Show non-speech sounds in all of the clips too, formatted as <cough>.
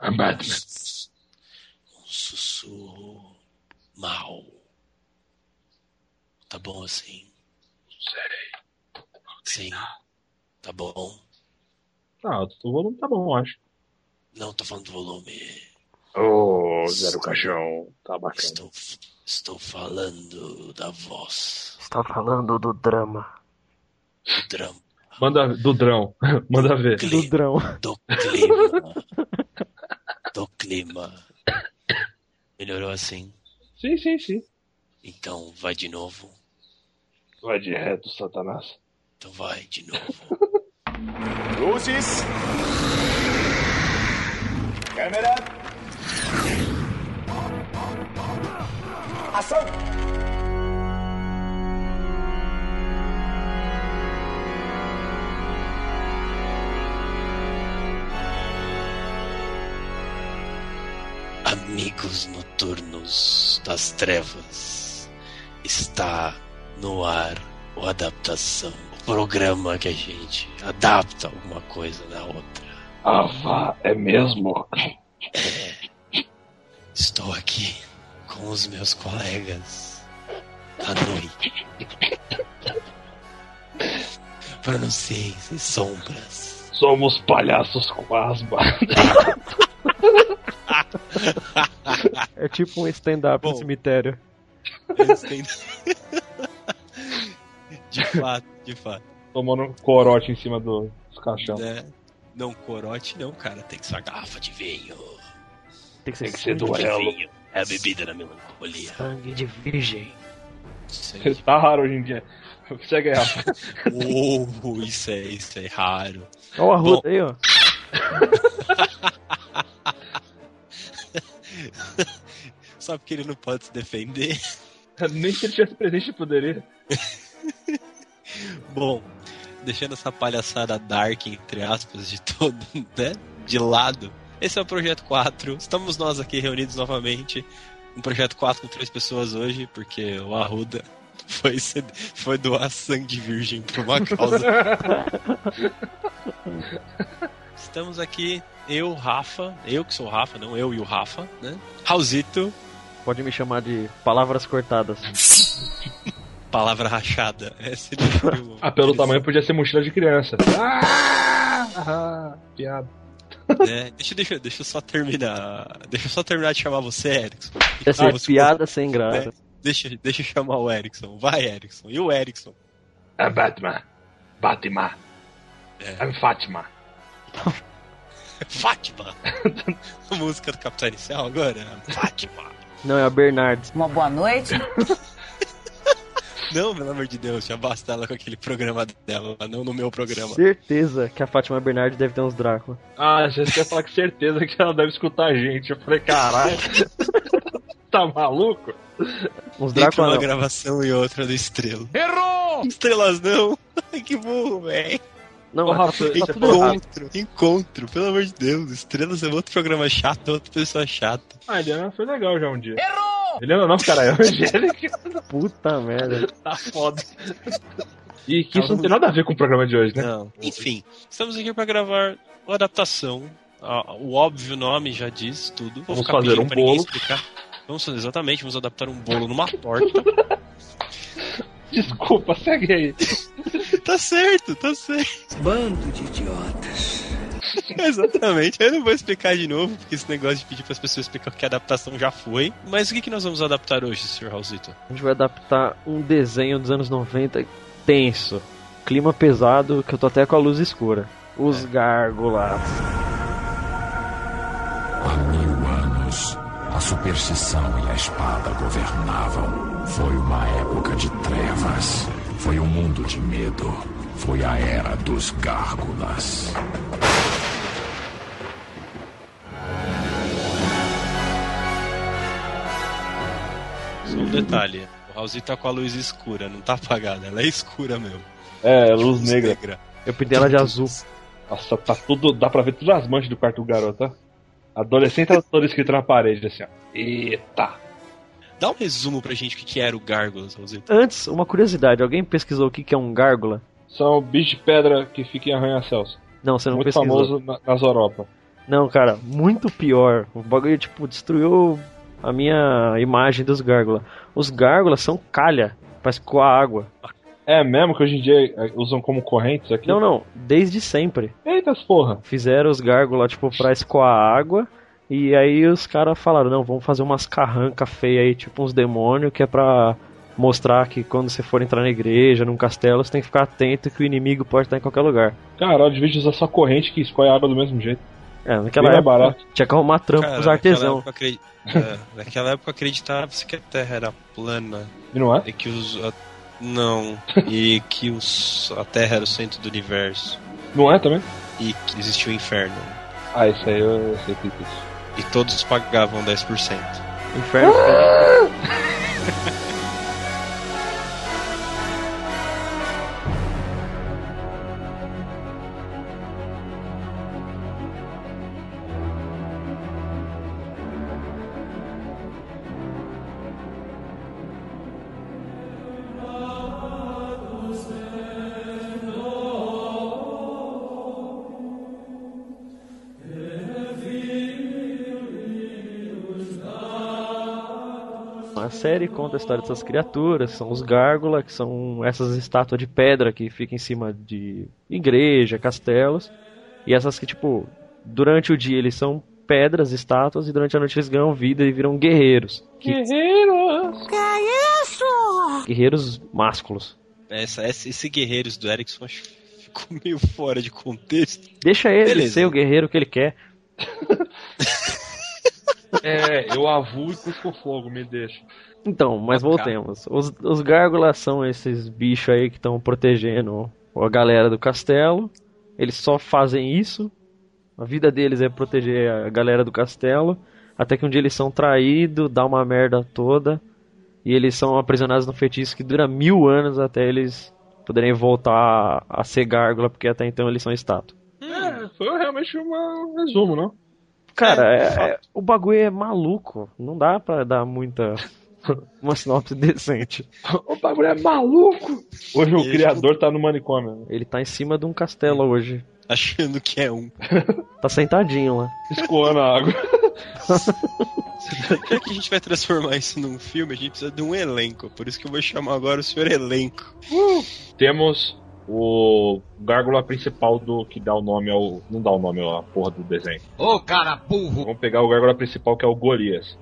I'm Batman. Um sussurro mal. Tá bom assim? Sei. Sim. Tá bom. Ah, o volume tá bom, eu acho. Não tô falando do volume. Ô, oh, Zero Caixão. Tá bacana. Estou, estou falando da voz. Está falando do drama. Do drama. Manda do drão. <laughs> Manda ver. Clima. Do drão. Do clima. Do clima. Melhorou assim? Sim, sim, sim. Então vai de novo. Vai de reto, Satanás. Então vai de novo. <laughs> Luzes. Câmera. Ação. Noturnos das trevas, está no ar o Adaptação, o programa que a gente adapta alguma coisa da outra. Ah, vá, é mesmo? Estou aqui com os meus colegas à noite. Pronunciei sombras. Somos palhaços com asma. <laughs> <laughs> É tipo um stand-up no cemitério. <laughs> De fato, de fato. Tomando um corote em cima do- dos caixão. Né? Não, corote não, cara. Tem que ser uma garrafa de vinho. Tem que ser, Tem que ser sangue, duelo. Vinho é a bebida da melancolia. sangue de virgem. Isso aí. Tá raro hoje em dia. <laughs> Segue aí, Rafa. Oh, isso é, isso é raro. Ó o Arruda aí, ó. <laughs> Só porque ele não pode se defender. <laughs> Nem se ele tivesse presente poderia. <laughs> Bom, deixando essa palhaçada dark, entre aspas, de todo, né? De lado. Esse é o Projeto 4. Estamos nós aqui reunidos novamente. Um Projeto 4 com três pessoas hoje, porque o Arruda foi, foi doar sangue virgem por uma causa. Estamos aqui, eu, Rafa, eu que sou o Rafa, não eu e o Rafa, né? Raulzito, Pode me chamar de palavras cortadas. <laughs> palavra rachada. Essa é Ah, pelo tamanho podia ser mochila de criança. Ah, ah, piada. né? Deixa, deixa, deixa eu só terminar. Deixa eu só terminar de chamar você, Erickson. Ah, você- piada sem graça. né? Deixa, deixa eu chamar o Erickson. Vai, Erickson. E o Erickson? É Batman. Batman. É. I'm Fátima. <laughs> Fátima! <laughs> A música do Capitão Inicial agora? Fátima! Não, é a Bernardes. Uma boa noite. <laughs> Não, pelo amor de Deus, já basta ela com aquele programa dela, não no meu programa. Certeza que a Fátima Bernardes deve ter uns Drácula. Ah, já quer falar com certeza que ela deve escutar a gente. Eu falei, caralho. tá maluco? Uns Entre Drácula uma não. gravação e outra do Estrela. Errou! Estrelas não! Ai, que burro, velho. Não, Ô, é- Rafa, tá. Encontro, encontro, pelo amor de Deus. Estrelas é outro programa chato, outra pessoa chata. Ah, Eliana foi legal já um dia. Errou! Eliana não, cara, é Angélica. <laughs> Puta merda. tá foda. E que isso não tem nada a ver com o programa de hoje, né? Não. Enfim, estamos aqui para gravar a adaptação. O óbvio nome já diz tudo. Vou Vamos ficar fazer um pra ninguém bolo. explicar. Vamos fazer exatamente, vamos adaptar um bolo numa <laughs> torta. Desculpa, segue aí. <laughs> tá certo, tá certo. Bando de idiotas. <laughs> Exatamente. Eu não vou explicar de novo, porque esse negócio de pedir para as pessoas explicar que a adaptação já foi. Mas o que, que nós vamos adaptar hoje, Sr. Raulzito? A gente vai adaptar um desenho dos anos 90 tenso. Clima pesado, que eu tô até com a luz escura. Os gárgulas. Há mil anos, superstição e a espada governavam. Foi uma época de trevas. Foi um mundo de medo. Foi a era dos gárgulas. Só um detalhe. O Raulzito tá com a luz escura, não tá apagada, ela é escura mesmo. É, luz negra. Eu pintei ela de azul. Nossa, tá tudo. Dá pra ver todas as manchas do quarto do garoto, ó. Adolescente todo escrito na parede, assim, ó. Eita. Dá um resumo pra gente o que, que era o Gárgulas, Raulzito. Antes, uma curiosidade. Alguém pesquisou o que que é um gárgula? São bichos de pedra que ficam em arranha-céus. Não, você não Muito pesquisou. famoso na, nas Europa. Não, cara, muito pior. O bagulho, tipo, destruiu a minha imagem dos gárgulas. Os gárgulas são calha pra escoar água. É mesmo que hoje em dia é, usam como correntes aqui? Não, não, desde sempre. Eita porra. Fizeram os gárgulas, tipo, pra escoar água. E aí os caras falaram, não, vamos fazer umas carrancas feias aí, tipo uns demônios, que é pra mostrar que quando você for entrar na igreja, num castelo, você tem que ficar atento que o inimigo pode estar em qualquer lugar. Caralho, devia usar só corrente que escolhe a água do mesmo jeito. É, naquela Bem época barato. tinha que arrumar trampo Cara, pros naquela artesãos. <laughs> é, naquela época acreditava-se que a Terra era plana E não é? e que os. a- Não. E que os, a Terra era o centro do universo. Não é também? E que existia o inferno. Ah, isso aí eu sei que isso. E todos pagavam 10%. Inferno. A <laughs> série conta a história dessas criaturas, que são os gárgulas, que são essas estátuas de pedra que ficam em cima de igreja, castelos. E essas que, tipo, durante o dia eles são pedras, estátuas, e durante a noite eles ganham vida e viram guerreiros. Que- Guerreiros! Guerreiros másculos. Essa, esse, esse Guerreiros do Erickson acho que ficou meio fora de contexto. Deixa ele Beleza. ser o guerreiro que ele quer. <laughs> É, eu avuo e cusco fogo, me deixa. Então, mas voltemos. Os, os gárgulas são esses bichos aí que estão protegendo a galera do castelo. Eles só fazem isso. A vida deles é proteger a galera do castelo. Até que um dia eles são traídos, dá uma merda toda. E eles são aprisionados num feitiço que dura mil anos até eles poderem voltar a ser gárgula, porque até então eles são estátua. É, foi realmente um resumo, não? Cara, É, é- é- o bagulho é maluco. Não dá pra dar muita. <laughs> uma sinopse decente. O bagulho é maluco! Hoje o criador tá no manicômio. né? Ele tá em cima de um castelo hoje. Achando que é um. <laughs> Tá sentadinho lá. Escoando a água. <laughs> Já que a gente vai transformar isso num filme, a gente precisa de um elenco. Por isso que eu vou chamar agora o senhor elenco. Temos o gárgula principal do que dá o nome ao. Não dá o nome à porra do desenho. Ô cara burro! Vamos pegar o gárgula principal que é o Golias.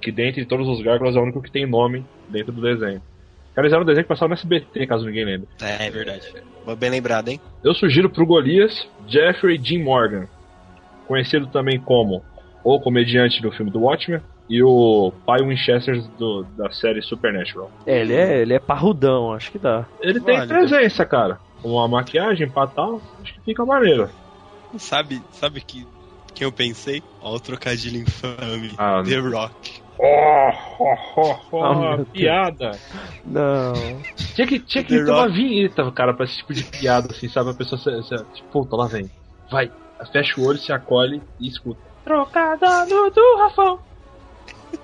Que dentre todos os gárgulas é o único que tem nome dentro do desenho. Cara, eles eram um desenho que passava no SBT, caso ninguém lembre. É, é verdade. Bem lembrado, hein? Eu sugiro pro Golias Jeffrey Dean Morgan, conhecido também como o comediante do filme do Watchmen e o pai Winchester do- da série Supernatural. É, ele é, ele é parrudão, acho que dá. Ele tem Válido. presença, cara. Uma maquiagem pra tal, acho que fica maneiro. Sabe, sabe que quem eu pensei? Ó, o trocadilho infame. Ah, The Rock. Oh, oh, oh, oh, Deus. piada. Não. Tinha que, tinha que The ter uma Rock. vinheta, cara, pra esse tipo de piada, assim, sabe? A pessoa, se, se, tipo, puta, lá vem. Vai. Fecha o olho, se acolhe e escuta. Trocada no do Rafão.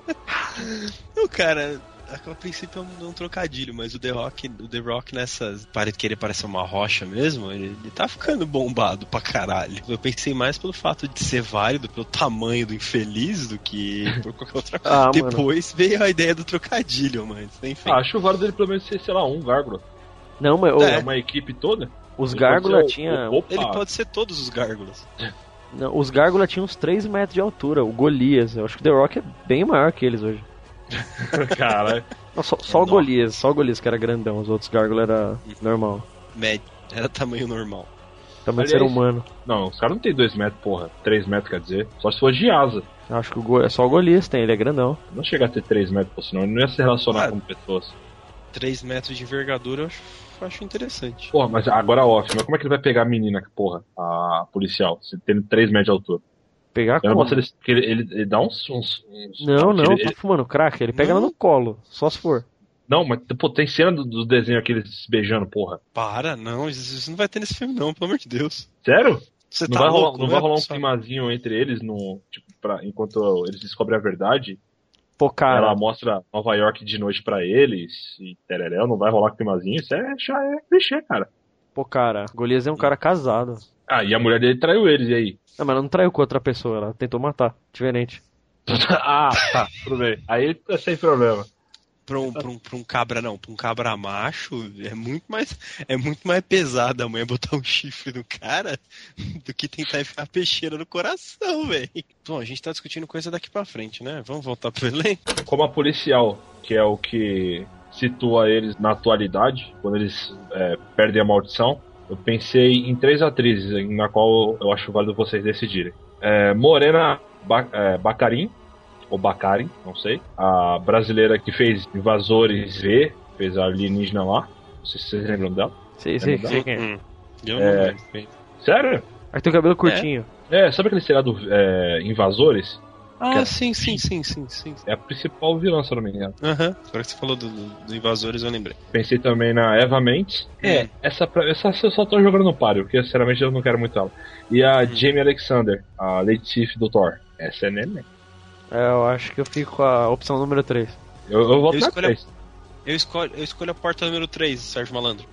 <laughs> Não, cara, a princípio é um, um trocadilho, mas o The Rock, o The Rock nessas parede que ele parece uma rocha mesmo, ele, ele tá ficando bombado pra caralho. Eu pensei mais pelo fato de ser válido, pelo tamanho do infeliz, do que por qualquer outra <laughs> coisa. Ah, mano. Depois veio a ideia do trocadilho, mas enfim. Ah, acho o válido dele pelo menos ser, sei lá, um gárgula. Não, mas É uma equipe toda. os Ele gárgula pode ser o- tinha. o- Opa. Ele pode ser todos os gárgulas. não, os gárgula tinham uns 3 metros de altura. O Golias. Eu acho que o The Rock é bem maior que eles hoje. <laughs> Caralho. Não, só, só o Nossa. Golias, só o Golias que era grandão. Os outros gárgula era normal. Médio. Era tamanho normal. Tamanho Aliás- ser humano. Não, os caras não tem 2 metros, porra. 3 metros quer dizer. Só se for de asa. Acho que o Go... é só o Golias tem, ele é grandão. Não chega a ter 3 metros, pô, senão ele não ia se relacionar Ah. com pessoas. 3 metros de envergadura eu acho, acho interessante. Porra, mas agora off, mas como é que ele vai pegar a menina, porra, a policial, se tendo 3 metros de altura? Pegar Eu não como? posso ele, ele, ele, dá uns. uns, uns- Não, não, ele- tá fumando crack. Ele pega Não. ela no colo, só se for. não, mas pô, tem cena do, do desenho aqui eles se beijando, porra. Para, não, isso, não vai ter nesse filme não, pelo amor de Deus. Sério? Você Não tá vai rolar, louco? não vai rolar um climazinho entre eles no, tipo, pra, enquanto eles descobrem a verdade? Pô, cara, Ela mostra Nova York de noite pra eles e tereréu, não vai rolar climazinho? Isso é, já é clichê, cara. pô, cara, Golias é um cara casado. Ah, e a mulher dele traiu eles, e aí? Não, mas ela não traiu com outra pessoa, ela tentou matar. Diferente. <laughs> ah, tá, tudo bem. Aí tá sem problema. Pra um, pra, um, pra um cabra não, pra um cabra macho é muito mais é muito mais pesado a mulher botar um chifre no cara do que tentar enfiar peixeira no coração, velho. Bom, a gente tá discutindo coisa daqui pra frente, né? Vamos voltar pro elenco? Como a policial, que é o que situa eles na atualidade, quando eles é, perdem a maldição, eu pensei em três atrizes, na qual eu acho válido vocês decidirem. É, Morena ba é, Bacarin, ou Bacarin, não sei. A brasileira que fez Invasores V, fez a alienígena lá. Não sei se vocês lembram dela. Sei, sei, sei quem é. Hum, eu É. lembro. Sério? Aí tem o cabelo curtinho. É, sabe aquele seriado é, Invasores? Ah, Cara. sim, sim, sim, sim, sim. É a principal vilã, se eu não me engano. Aham. Agora que você falou do, do, do Invasores, eu lembrei. Pensei também na Eva Mendes. É. Essa, essa eu só tô jogando no páreo, porque sinceramente eu não quero muito ela. E a Jamie Alexander, a Lady Sif do Thor. Essa é neném. É, eu acho que eu fico com a opção número 3. Eu, eu voto Eu na escolho a- 3. Eu escolho, eu escolho a porta número 3, Sérgio Malandro.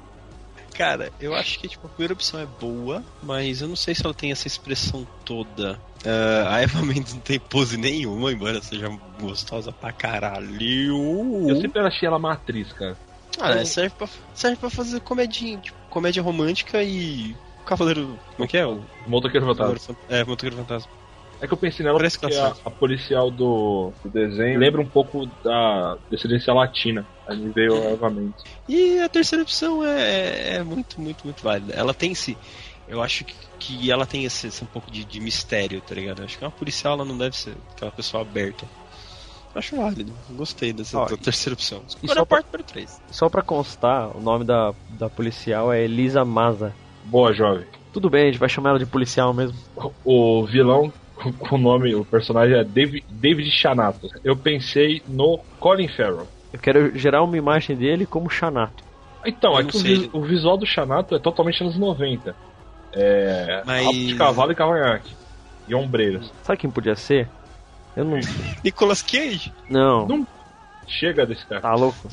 Cara, eu acho que tipo, a primeira opção é boa, mas eu não sei se ela tem essa expressão toda. Ah, <laughs> a Eva Mendes não tem pose nenhuma, embora seja gostosa pra caralho. Eu sempre achei ela uma atriz, cara. Ah, é, serve, pra, serve pra fazer comedinha, tipo, comédia romântica e. Cavaleiro. Como é que é? O Motoqueiro Fantasma. Fan- É, Motoqueiro Fantasma. É que eu pensei nela Parece porque que a, a policial do, do desenho lembra um pouco da descendência latina. Aí me veio a Eva Mendes. E a terceira opção é, é muito, muito, muito válida. Ela tem esse. Eu acho que, que ela tem esse, esse um pouco de, de mistério, tá ligado? Eu acho que uma policial ela não deve ser aquela pessoa aberta. Acho válido. Gostei dessa Ó, da terceira opção. Escolha só a porta número 3. Só pra constar, o nome da, da policial é Elisa Boa, jovem. Tudo bem, a gente vai chamar ela de policial mesmo. O vilão, <laughs> com o nome, o personagem é David, David Chanato. Eu pensei no Colin Farrell. Eu quero gerar uma imagem dele como Xanato. Então, Eu é o visual do Chanato é totalmente anos 90. É. Mas- Rabo de cavalo e cavanhaque. E ombreiras. Sabe quem podia ser? Eu não. <laughs> Nicolas Cage? Não, Não. Chega desse cara. tá louco.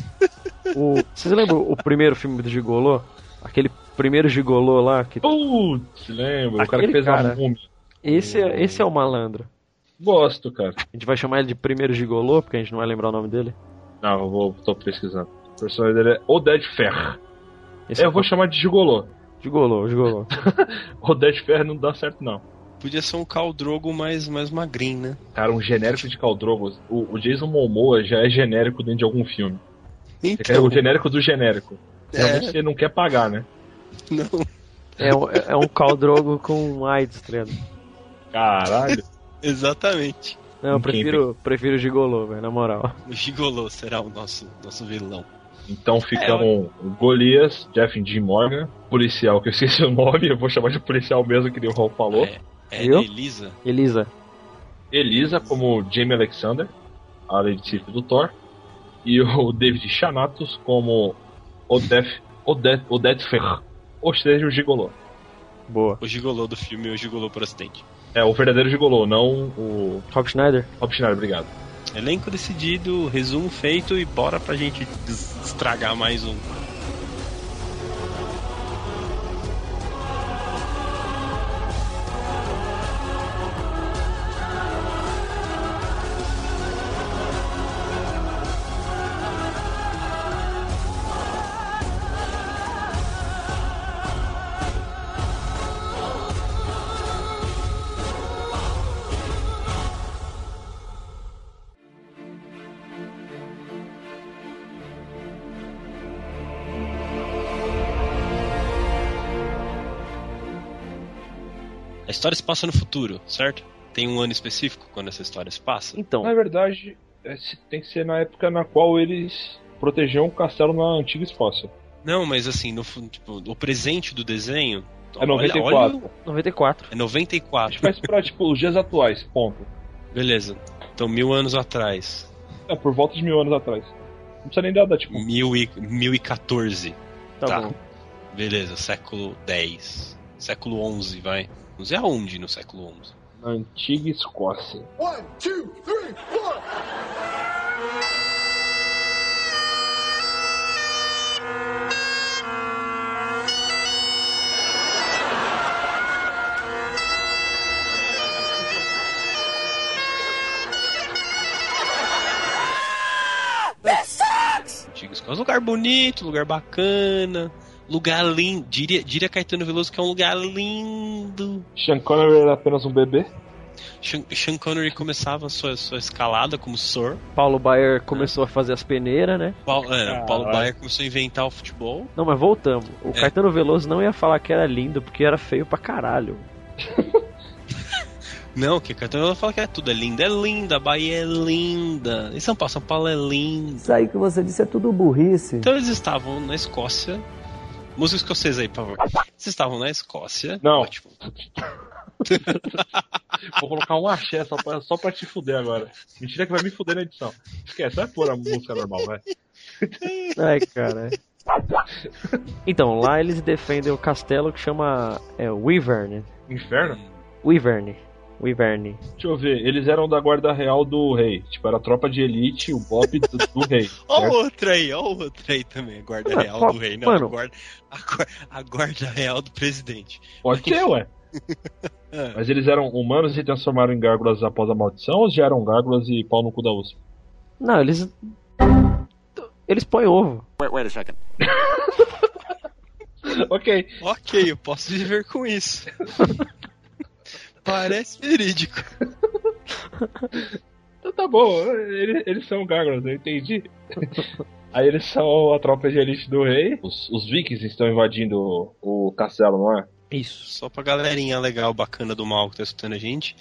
O, vocês lembram o primeiro filme do Gigolô? Aquele primeiro Gigolô lá? Que, Putz, lembro. o cara que Aquele fez cara. a múmia. esse, é, esse é o malandro. Gosto, cara. A gente vai chamar ele de primeiro Gigolô, porque a gente não vai lembrar o nome dele. Não, eu vou, tô pesquisando. O personagem dele é Oded Ferr. Esse É, eu vou chamar de Gigolô. Gigolô, Gigolô. <laughs> Oded Ferr não dá certo, não. Podia ser um Khal Drogo mais, mais magrinho, né? Cara, um genérico de Caldrogo. O, o Jason Momoa já é genérico dentro de algum filme. É Então, o genérico do genérico. É. Realmente você não quer pagar, né? não. É, um- é um Caldrogo com AIDS, tá ligado? Caralho. <laughs> Exatamente. Não, eu prefiro, prefiro o Gigolô, velho, na moral. O Gigolô será o nosso, nosso vilão. Então ficam o Golias, Jeff Dean Morgan, policial, que eu esqueci o nome, eu vou chamar de policial mesmo, que nem o Raul falou. É, é? Elisa. Elisa. Elisa como Jamie Alexander, a Lady Sif do Thor. E o <laughs> David Chanatos como Odeth, Odeth Ferr. Ou seja, o Gigolô. Boa. O Gigolô do filme, o Gigolô por acidente. É, o verdadeiro Gigolô, não o Rob Schneider? Rob Schneider, obrigado. Elenco decidido, resumo feito e bora pra gente estragar mais um. História se passa no futuro, certo? Tem um ano específico quando essa história se passa? Então, Na verdade, é, tem que ser na época na qual eles protegiam o castelo na antiga Escócia. Não, mas assim, no, tipo, o presente do desenho. É 94. Olha, olha, 94. é A gente 94. faz pra, tipo, os dias atuais, ponto. Beleza. Então, mil anos atrás. É, por volta de mil anos atrás. Não precisa nem dar, dar, tipo, Mil e, 1014. Tá, Tá. bom. Beleza, século 10. Século 11, vai. Não sei é aonde no século XI. Na antiga Escócia. One, two, three, four! Antiga Escócia. Lugar bonito, lugar bacana lugar lindo. Diria, diria Caetano Veloso que é um lugar lindo. Sean Connery era apenas um bebê. Sean, Sean Connery começava sua, sua escalada como Sor. Paulo Baier começou a fazer as peneiras, né? Paulo, é, Ah, Paulo vai. Baier começou a inventar o futebol. Não, mas voltamos. O É. Caetano Veloso não ia falar que era lindo porque era feio pra caralho. <laughs> Não, que Caetano Veloso fala que é tudo é lindo. É linda, a Bahia é linda. E São Paulo, São Paulo é lindo. Isso aí que você disse é tudo burrice. Então eles estavam na Escócia. Música escocesa aí, por favor. Eles estavam na Escócia. Não. Ótimo. <laughs> Vou colocar um axé só pra, só pra te fuder agora. Mentira que vai me fuder na edição. Esquece, vai pôr a música normal, vai. <laughs> Ai, cara. Então, lá eles defendem o castelo que chama é, Wyvern. Inferno? Wyvern. Wyvern. Deixa eu ver, eles eram da guarda real do rei. Tipo, era a tropa de elite, o bop do, do rei. <laughs> Ó o outro aí, ó o outro aí também. A guarda real do rei. Não, mano. a, guarda, a, a guarda real do presidente. Pode ser, ué. <laughs> Ah, Mas eles eram humanos e se transformaram em gárgulas após a maldição ou já eram gárgulas e pau no cu da USP? Não, eles. Eles põem ovo. <laughs> ok. ok, eu posso viver com isso. Parece verídico. <laughs> Então tá bom, eles, eles são gárgulas, eu entendi. <laughs> Aí eles são a tropa de elite do rei. Os, os vikings estão invadindo o, o castelo, não é? Isso. Só pra galerinha legal, bacana do mal que tá escutando a gente.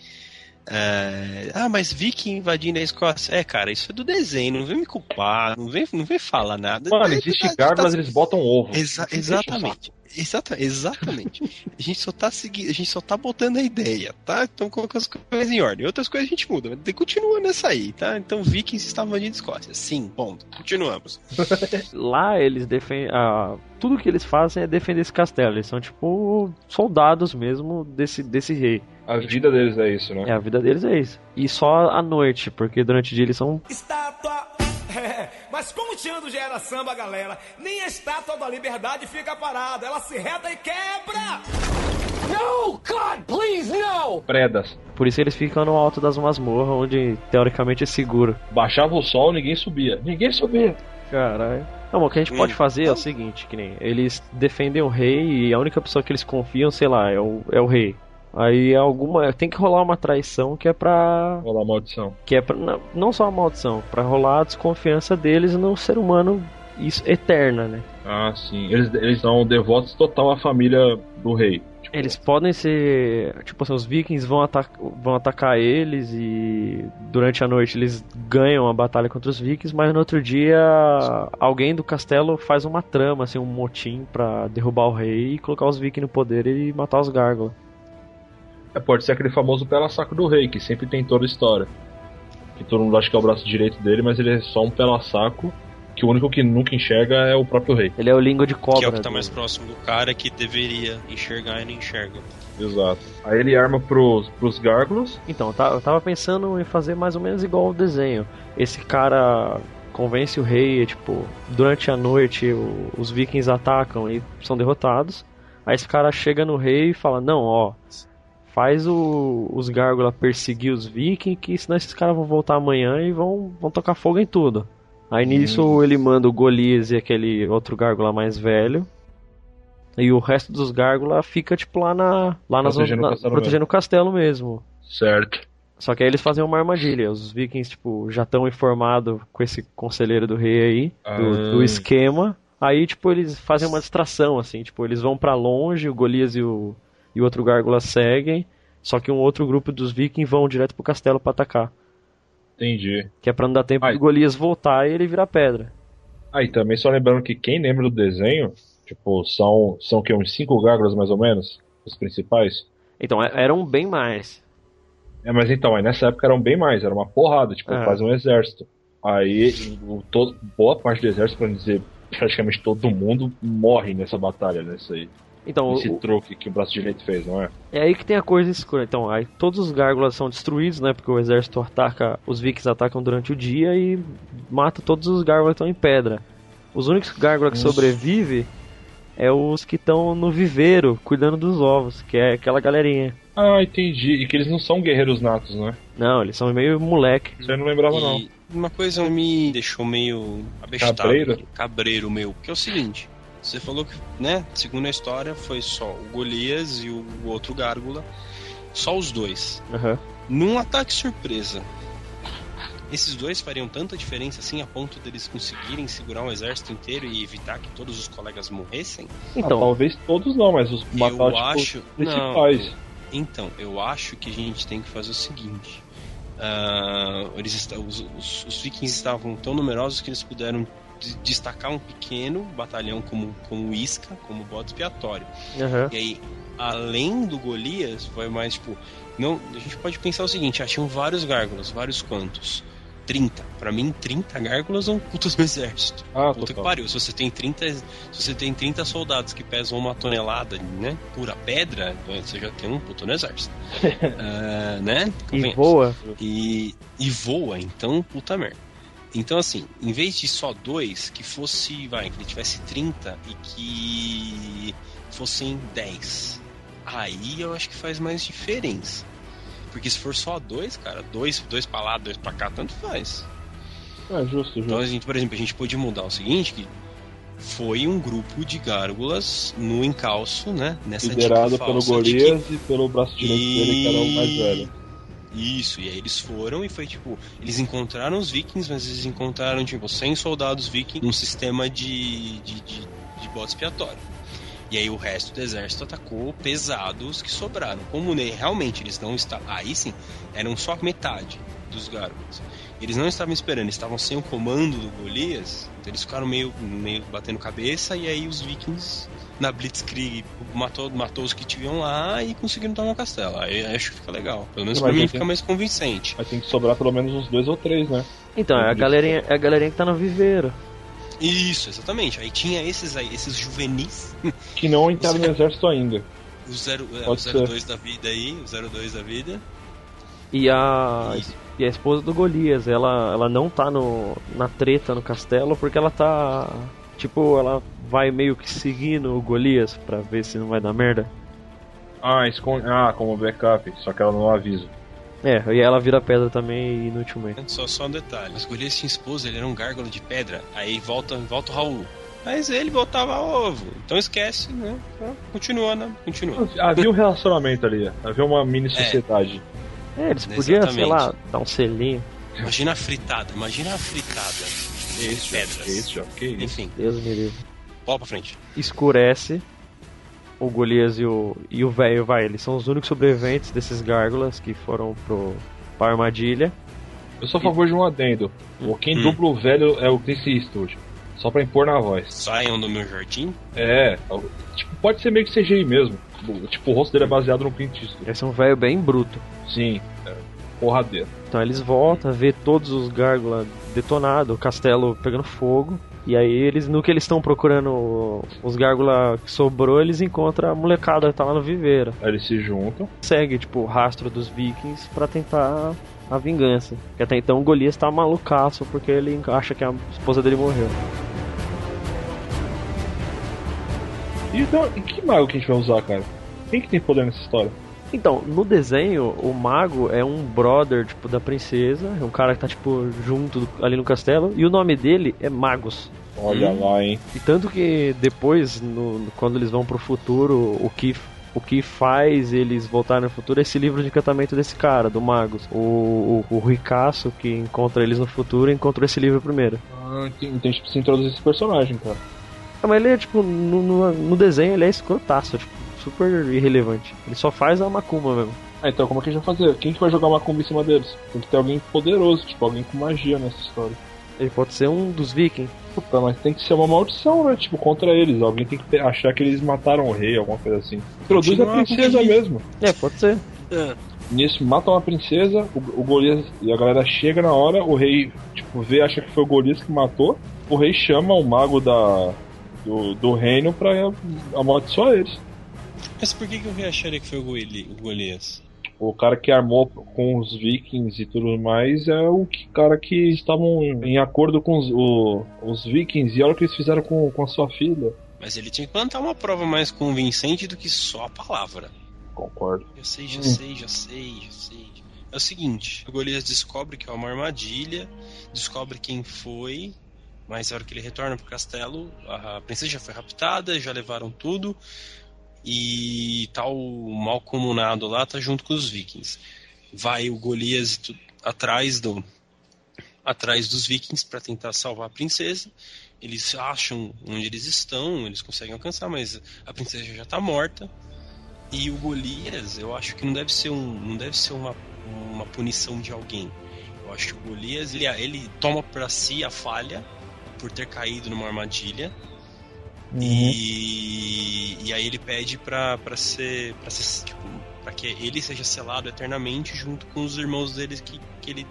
É, Ah, mas Viking invadindo a Escócia. É, cara, isso é do desenho, não vem me culpar, não vem, não vem falar nada. Mano, É, existe tá- gárgulas, tá- eles botam ovo. Exa- deixa exatamente. Exata, exatamente. a gente só tá seguindo, a gente só tá botando a ideia, tá? Então colocando as coisas em ordem. Outras coisas a gente muda, mas continua nessa aí, tá? Então Vikings estavam invadindo a Escócia. Sim, ponto. Continuamos. <laughs> Lá eles defendem. Ah, tudo que eles fazem é defender esse castelo. Eles são tipo soldados mesmo desse, desse rei. A vida deles é isso, né? É, a vida deles é isso. E só à noite, porque durante o dia eles são. Estátua. <laughs> É, mas como o Tiando já era samba, galera, nem a estátua da liberdade fica parada. Ela se reta e quebra. No! God, please, no! Predas. Por isso eles ficam no alto das masmorras, onde teoricamente é seguro. Baixava o sol, ninguém subia. Ninguém subia. Caralho. Não, o que a gente pode Hum. fazer é o seguinte, que nem eles defendem o rei e a única pessoa que eles confiam, sei lá, é o, é o rei. Aí alguma tem que rolar uma traição que é pra lá, maldição. que é pra, não, não só a maldição, pra rolar a desconfiança deles no ser humano isso eterna, né? Ah, sim. Eles, eles são devotos total à família do rei. Tipo, Eles podem ser, tipo assim, os vikings vão, ata vão atacar eles e durante a noite eles ganham a batalha contra os vikings, mas no outro dia alguém do castelo faz uma trama, assim, um motim pra derrubar o rei e colocar os vikings no poder e matar os gárgulas. É, pode ser aquele famoso pela saco do rei, que sempre tem toda a história. Que todo mundo acha que é o braço direito dele, mas ele é só um pela saco, que o único que nunca enxerga é o próprio rei. Ele é o língua de cobra. que é o que tá mais próximo do cara que deveria enxergar e não enxerga. Exato. Aí ele arma pros, pros gárgulas. Então, tá- eu tava pensando em fazer mais ou menos igual o desenho. Esse cara convence o rei, tipo, durante a noite o- os vikings atacam e são derrotados. Aí esse cara chega no rei e fala: Não, ó, faz o- os gárgulas perseguir os vikings, que senão esses caras vão voltar amanhã e vão, vão tocar fogo em tudo. Aí nisso ele manda o Golias e aquele outro gárgula mais velho. E o resto dos gárgulas fica, tipo, lá na. Lá Protegendo zona- o castelo protegendo o castelo mesmo. Certo. Só que aí eles fazem uma armadilha. Os vikings, tipo, já estão informados com esse conselheiro do rei aí, do, Ah. do esquema. Aí, tipo, eles fazem uma distração, assim. Tipo, eles vão pra longe, o Golias e o, e o outro gárgula seguem. Só que um outro grupo dos vikings vão direto pro castelo pra atacar. Entendi. Que é pra não dar tempo Ai. do Golias voltar e ele virar pedra. Aí também só lembrando que quem lembra do desenho, tipo, são, são que uns cinco gárgulas mais ou menos, os principais. Então, é- eram bem mais. É, mas então, aí nessa época eram bem mais, era uma porrada, tipo, É. quase um exército. Aí, o, todo, boa parte do exército, pra dizer praticamente todo mundo, morre nessa batalha, nessa aí. Então, Esse o- truque que o braço direito fez, não é? É aí que tem a coisa escura. Então, aí todos os gárgulas são destruídos, né? Porque o exército ataca, os vikings atacam durante o dia e mata todos os gárgulas que estão em pedra. Os únicos gárgulas que sobrevivem é os que estão no viveiro, cuidando dos ovos, que é aquela galerinha. Ah, entendi. E que eles não são guerreiros natos, né? Não, eles são meio moleque. Isso eu não lembrava, não. E uma coisa me deixou meio abestado. Cabreiro? Cabreiro meu. Que é o seguinte. Você falou que, né, segundo a história, foi só o Golias e o outro Gárgula. Só os dois. Aham. Num ataque surpresa. Esses dois fariam tanta diferença assim a ponto deles conseguirem segurar um exército inteiro e evitar que todos os colegas morressem? Ah, Então, talvez todos não, mas os matar, eu tipo, acho. principais. Então, eu acho que a gente tem que fazer o seguinte. Ah, eles os, os- os vikings estavam tão numerosos que eles puderam de- destacar um pequeno batalhão como, como isca, como bode expiatório. aham. E aí, além do Golias, foi mais tipo. Não, a gente pode pensar o seguinte: ah, tinham vários gárgulas, vários quantos? 30. Pra mim, 30 gárgulas é um puto do exército. Ah, Puta que pariu. Se você tem 30, se você tem 30 soldados que pesam uma tonelada, né? Pura pedra, você já tem um puto no exército. <laughs> Ah, né? E voa. E, e voa, então, puta merda. Então, assim, em vez de só dois, que fosse, vai, que ele tivesse 30 e que fossem 10. Aí eu acho que faz mais diferença. Porque se for só dois, cara, dois, dois pra lá, dois pra cá, tanto faz. É, justo, Então, justo. a gente, por exemplo, a gente pode mudar o seguinte, que foi um grupo de gárgulas no encalço, né? Nessa Liderado pelo de que- Golias e pelo braço direito dele, que era o mais velho. Isso, e aí eles foram e foi tipo, eles encontraram os vikings, mas eles encontraram tipo 100 soldados vikings num sistema de, de, de, de expiatório. E aí o resto do exército atacou pesados que sobraram. Como realmente eles não estavam. Aí sim, eram só metade dos gárgulas. Eles não estavam esperando, eles estavam sem o comando do Golias, então eles ficaram meio, meio batendo cabeça, e aí os vikings na Blitzkrieg matou, matou os que tinham lá e conseguiram tomar o castelo. Aí eu acho que fica legal. Pelo menos Mas pra mim fica mais convincente. Mas tem que sobrar pelo menos uns dois ou três, né? Então, é a galerinha, é a galerinha que tá no viveiro. Isso, exatamente. Aí tinha esses aí, esses juvenis, Que não entraram no exército ainda. o, zero, é, o Pode 02 da vida aí, o 02 da vida. E a, Isso. E a esposa do Golias, ela, ela não tá no, na treta no castelo porque ela tá. Tipo, ela vai meio que seguindo o Golias pra ver se não vai dar merda. Ah, esconde... ah, como backup, só que ela não avisa. É, e ela vira pedra também inutilmente. Só, só um detalhe. Os Golias tinham esposa, ele era um gárgalo de pedra. Aí volta, volta o Raul. Mas ele botava ovo. Então esquece, né? Continua, né? Continua. Havia um relacionamento ali, havia uma mini sociedade. É, eles podiam, sei lá, dar um selinho. Imagina a fritada, imagina a fritada. Isso, pedras. que isso, que isso. Enfim, Deus me livre. bola pra frente. Escurece. O Golias e o e o velho vai, eles são os únicos sobreviventes desses gárgulas que foram pro pra armadilha. Eu sou a favor de um adendo. O Quem Hum. dubla o velho é o Clint Eastwood. Só pra impor na voz. Saiam do meu jardim. É, tipo, pode ser meio que CGI mesmo. Tipo, o rosto dele é baseado no Clint Eastwood. Esse é um velho bem bruto. Sim, é, porradeiro. Então eles voltam, vê todos os gárgulas detonados, o castelo pegando fogo. E aí eles, no que eles estão procurando os gárgulas que sobrou, eles encontram a molecada que tá lá no viveiro. Aí eles se juntam. Segue, tipo, o rastro dos vikings pra tentar a vingança. Que até então o Golias tá malucaço porque ele acha que a esposa dele morreu. E, então, e que mago que a gente vai usar, cara? Quem que tem poder nessa história? Então, no desenho, o mago é um brother, tipo, da princesa. É um cara que tá, tipo, junto do- ali no castelo. E o nome dele é Magus. Olha Hum. lá, hein? E tanto que depois, no, quando eles vão pro futuro, o que, o que faz eles voltarem no futuro é esse livro de encantamento desse cara, do Magus. O, o, o ricaço que encontra eles no futuro encontrou esse livro primeiro. Ah, tem, tem tipo, se introduzir esse personagem, cara. Ah, mas ele é, tipo, no, no, no desenho ele é escrotaço, tipo, super irrelevante. Ele só faz a macumba mesmo. Ah, então como é que a gente vai fazer? Quem que vai jogar uma combi em cima deles? Tem que ter alguém poderoso, tipo, alguém com magia nessa história. Ele pode ser um dos vikings. Puta, mas tem que ser uma maldição, né? Tipo, contra eles. Alguém tem que achar que eles mataram o rei, alguma coisa assim. Introduz a princesa o mesmo. É, pode ser. Nisso, matam a princesa, o, o Golias e a galera chega na hora, o rei, tipo, vê, acha que foi o Golias que matou. O rei chama o mago da, do, do reino pra amaldiçoar eles. Mas por que, que eu acharia que foi o, Goli- o Golias? O cara que armou com os vikings e tudo mais é o que- cara que estavam em acordo com os, o- os vikings e olha o que eles fizeram com, com a sua filha. Mas ele tinha que plantar uma prova mais convincente do que só a palavra. Concordo. Já sei, já sei, já sei, já sei. É o seguinte, o Golias descobre que é uma armadilha, descobre quem foi, mas na hora que ele retorna pro castelo, a princesa já foi raptada, já levaram tudo, e tá o mal comunado lá, tá junto com os vikings. Vai o Golias atrás do atrás dos vikings para tentar salvar a princesa. Eles acham onde eles estão, eles conseguem alcançar, mas a princesa já tá morta. E o Golias, eu acho que não deve ser um, não deve ser uma, uma punição de alguém. Eu acho que o Golias ele, ele toma para si a falha por ter caído numa armadilha. E, e aí ele pede pra, pra ser. Pra ser tipo, pra que ele seja selado eternamente junto com os irmãos dele que, que ele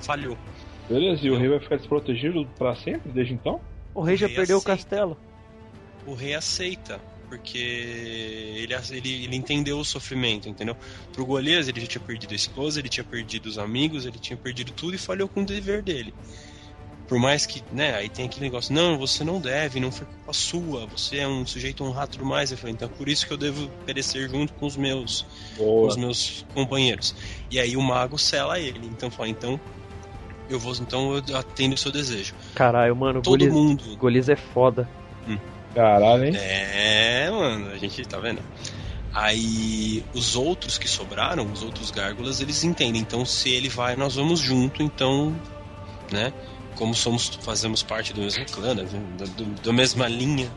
falhou. Beleza, e o rei vai ficar desprotegido pra sempre, desde então? O rei já rei perdeu o aceita. castelo. O rei aceita, porque ele, ele, ele entendeu o sofrimento, entendeu? Pro Golias ele já tinha perdido a esposa, ele tinha perdido os amigos, ele tinha perdido tudo e falhou com o dever dele. Por mais que, né, aí tem aquele negócio, não, você não deve, não foi culpa sua, você é um sujeito honrado tudo mais. Eu falei, então é por isso que eu devo perecer junto com os meus, com os meus companheiros. E aí o mago sela ele, então fala, então eu vou, então eu atendo o seu desejo. Caralho, mano, Todo Golias, mundo Golias é foda. Caralho, hein? É, mano, a gente tá vendo. Aí os outros que sobraram, os outros gárgulas, eles entendem. Então se ele vai, nós vamos junto. Então, né? Como somos, fazemos parte do mesmo clã, da, da, da mesma linha,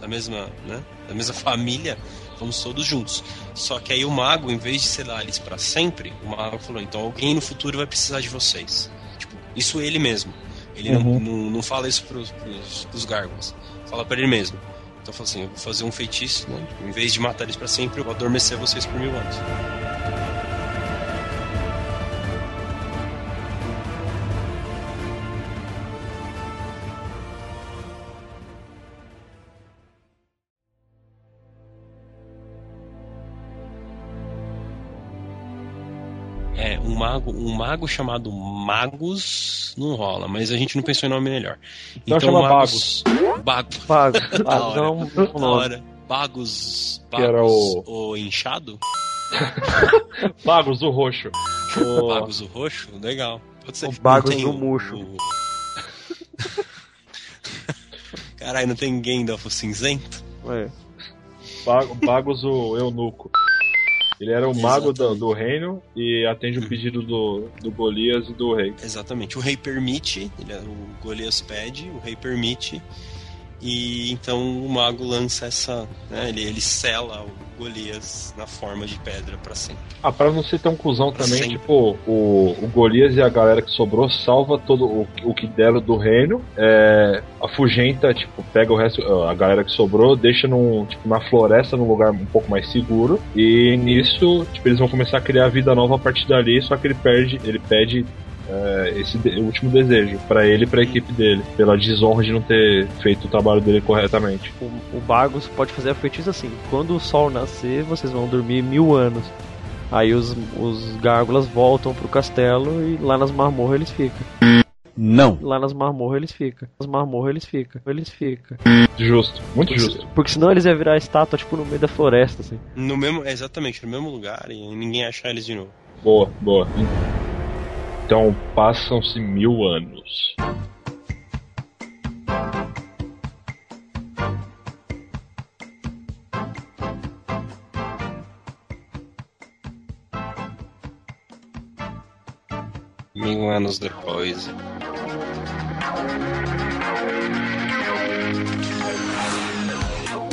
da mesma, né? Da mesma família, vamos todos juntos. Só que aí o mago, em vez de selar eles para sempre, o mago falou: então alguém no futuro vai precisar de vocês. Tipo, isso ele mesmo. Ele não, Uhum. não, não fala isso pros, pros, pros gárgulas. Fala pra ele mesmo. Então fala assim, eu vou fazer um feitiço, né? Em vez de matar eles pra sempre, eu vou adormecer vocês por mil anos. Mago, um mago chamado Magus não rola, mas a gente não pensou em nome melhor. Então chama Magus. Bago. Pago. <laughs> Da Pago, hora. não, Da não, não. hora. Bagos. Que era Bagos, o- o inchado? <laughs> Bagos, o roxo. O... Bagos o roxo? Legal. Pode ser. O Bagos o- murcho. o- <laughs> Caralho, não tem Gandalf o cinzento? É. Ba- Bagos, o eunuco. Ele era o mago do, do reino e atende o pedido do, do Golias e do rei. Exatamente. O rei permite, ele, é- o Golias pede, o rei permite. E então o mago lança essa. Né, ele, ele sela o Golias na forma de pedra pra sempre. Ah, pra não ser tão cuzão também, Sempre. tipo, o, o Golias e a galera que sobrou salva todo o, o que deram do reino, é, afugenta, tipo, pega o resto, a galera que sobrou, deixa num, tipo, na floresta, num lugar um pouco mais seguro, e nisso, tipo, eles vão começar a criar vida nova a partir dali, só que ele perde, ele pede é, esse de- último desejo pra ele e pra equipe dele, pela desonra de não ter feito o trabalho dele corretamente. O, o Bagos pode fazer a feitiço assim: quando o sol nascer, vocês vão dormir mil anos. Aí os, os gárgulas voltam pro castelo e lá nas masmorras eles ficam. Não. Lá nas masmorras eles ficam. Nas masmorras eles ficam. Eles ficam. Justo, muito justo. Porque senão eles iam virar estátua, tipo, no meio da floresta, assim. No mesmo, exatamente, no mesmo lugar e ninguém achar eles de novo. Boa, boa. Então passam-se mil anos. Mil anos depois.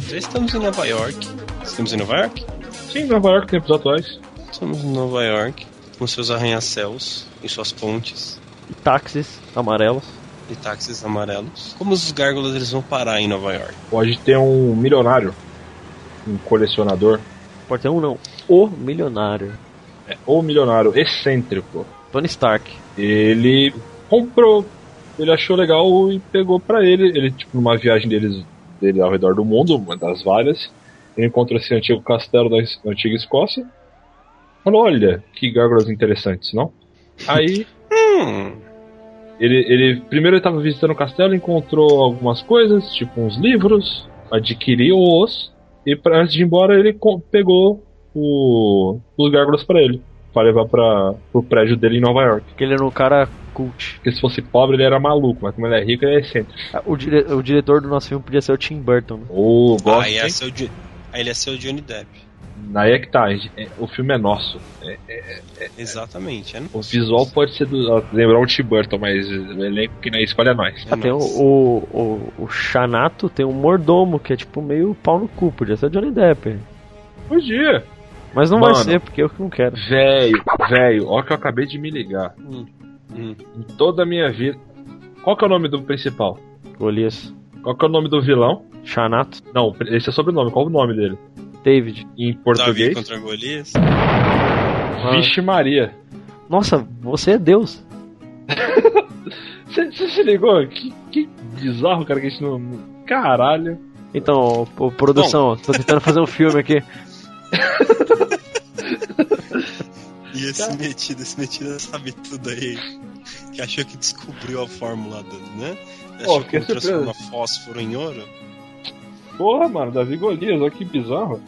Já estamos em Nova York. Estamos em Nova York? Sim, Nova York, tempos atuais. Estamos em Nova York, com seus arranha-céus e suas pontes E táxis amarelos. e táxis amarelos. Como os gárgulas eles vão parar em Nova York? Pode ter um milionário, um colecionador, Pode ter um não. O milionário. é, ou milionário excêntrico. Tony Stark. Ele comprou, ele achou legal e pegou pra ele. Ele, tipo, numa viagem deles, dele ao redor do mundo, uma das várias, ele encontrou esse antigo castelo da antiga Escócia. Falou: Olha, que gárgulas interessantes, não? Aí <laughs> Hum, Ele, ele primeiro ele estava visitando o castelo, encontrou algumas coisas, tipo uns livros, adquiriu-os e pra, antes de ir embora ele pegou o, os gárgulas pra ele. Pra levar pra, pro prédio dele em Nova York. Porque ele era um cara cult. Porque se fosse pobre ele era maluco, mas como ele é rico ele é excêntrico. Ah, O, dire- o diretor do nosso filme podia ser o Tim Burton. né? Ô, gosto, hein? ia ser o aí ele ia ser o Johnny Depp. Daí é que tá, gente. É, o filme é nosso. Exatamente. É O visual pode ser do. lembrar o Tim Burton, mas o elenco que na escolha é nós. É Ah, tem o, o, o, o Xanato, tem um mordomo, que é tipo meio pau no cu, podia ser o Johnny Depp. Podia. Mas não Mano. vai ser, porque eu que não quero. Velho, velho, ó que eu acabei de me ligar. Hum, hum. Em toda a minha vida. Qual que é o nome do principal? Golias. Qual que é o nome do vilão? Xanato. Não, esse é sobrenome. Qual o nome dele? David. Em Davi português? contra Golias. Vixe Maria. Nossa, você é Deus. Você se ligou? Que, que bizarro, cara, que a gente não. Caralho. Então, ô, produção, tô tentando fazer um filme aqui. E esse metido, esse metido sabe tudo aí. Que achou que descobriu a fórmula do, né? Achou fiquei que transforma surpreso. fósforo em ouro. Porra, mano, Davi Golias, olha que bizarro.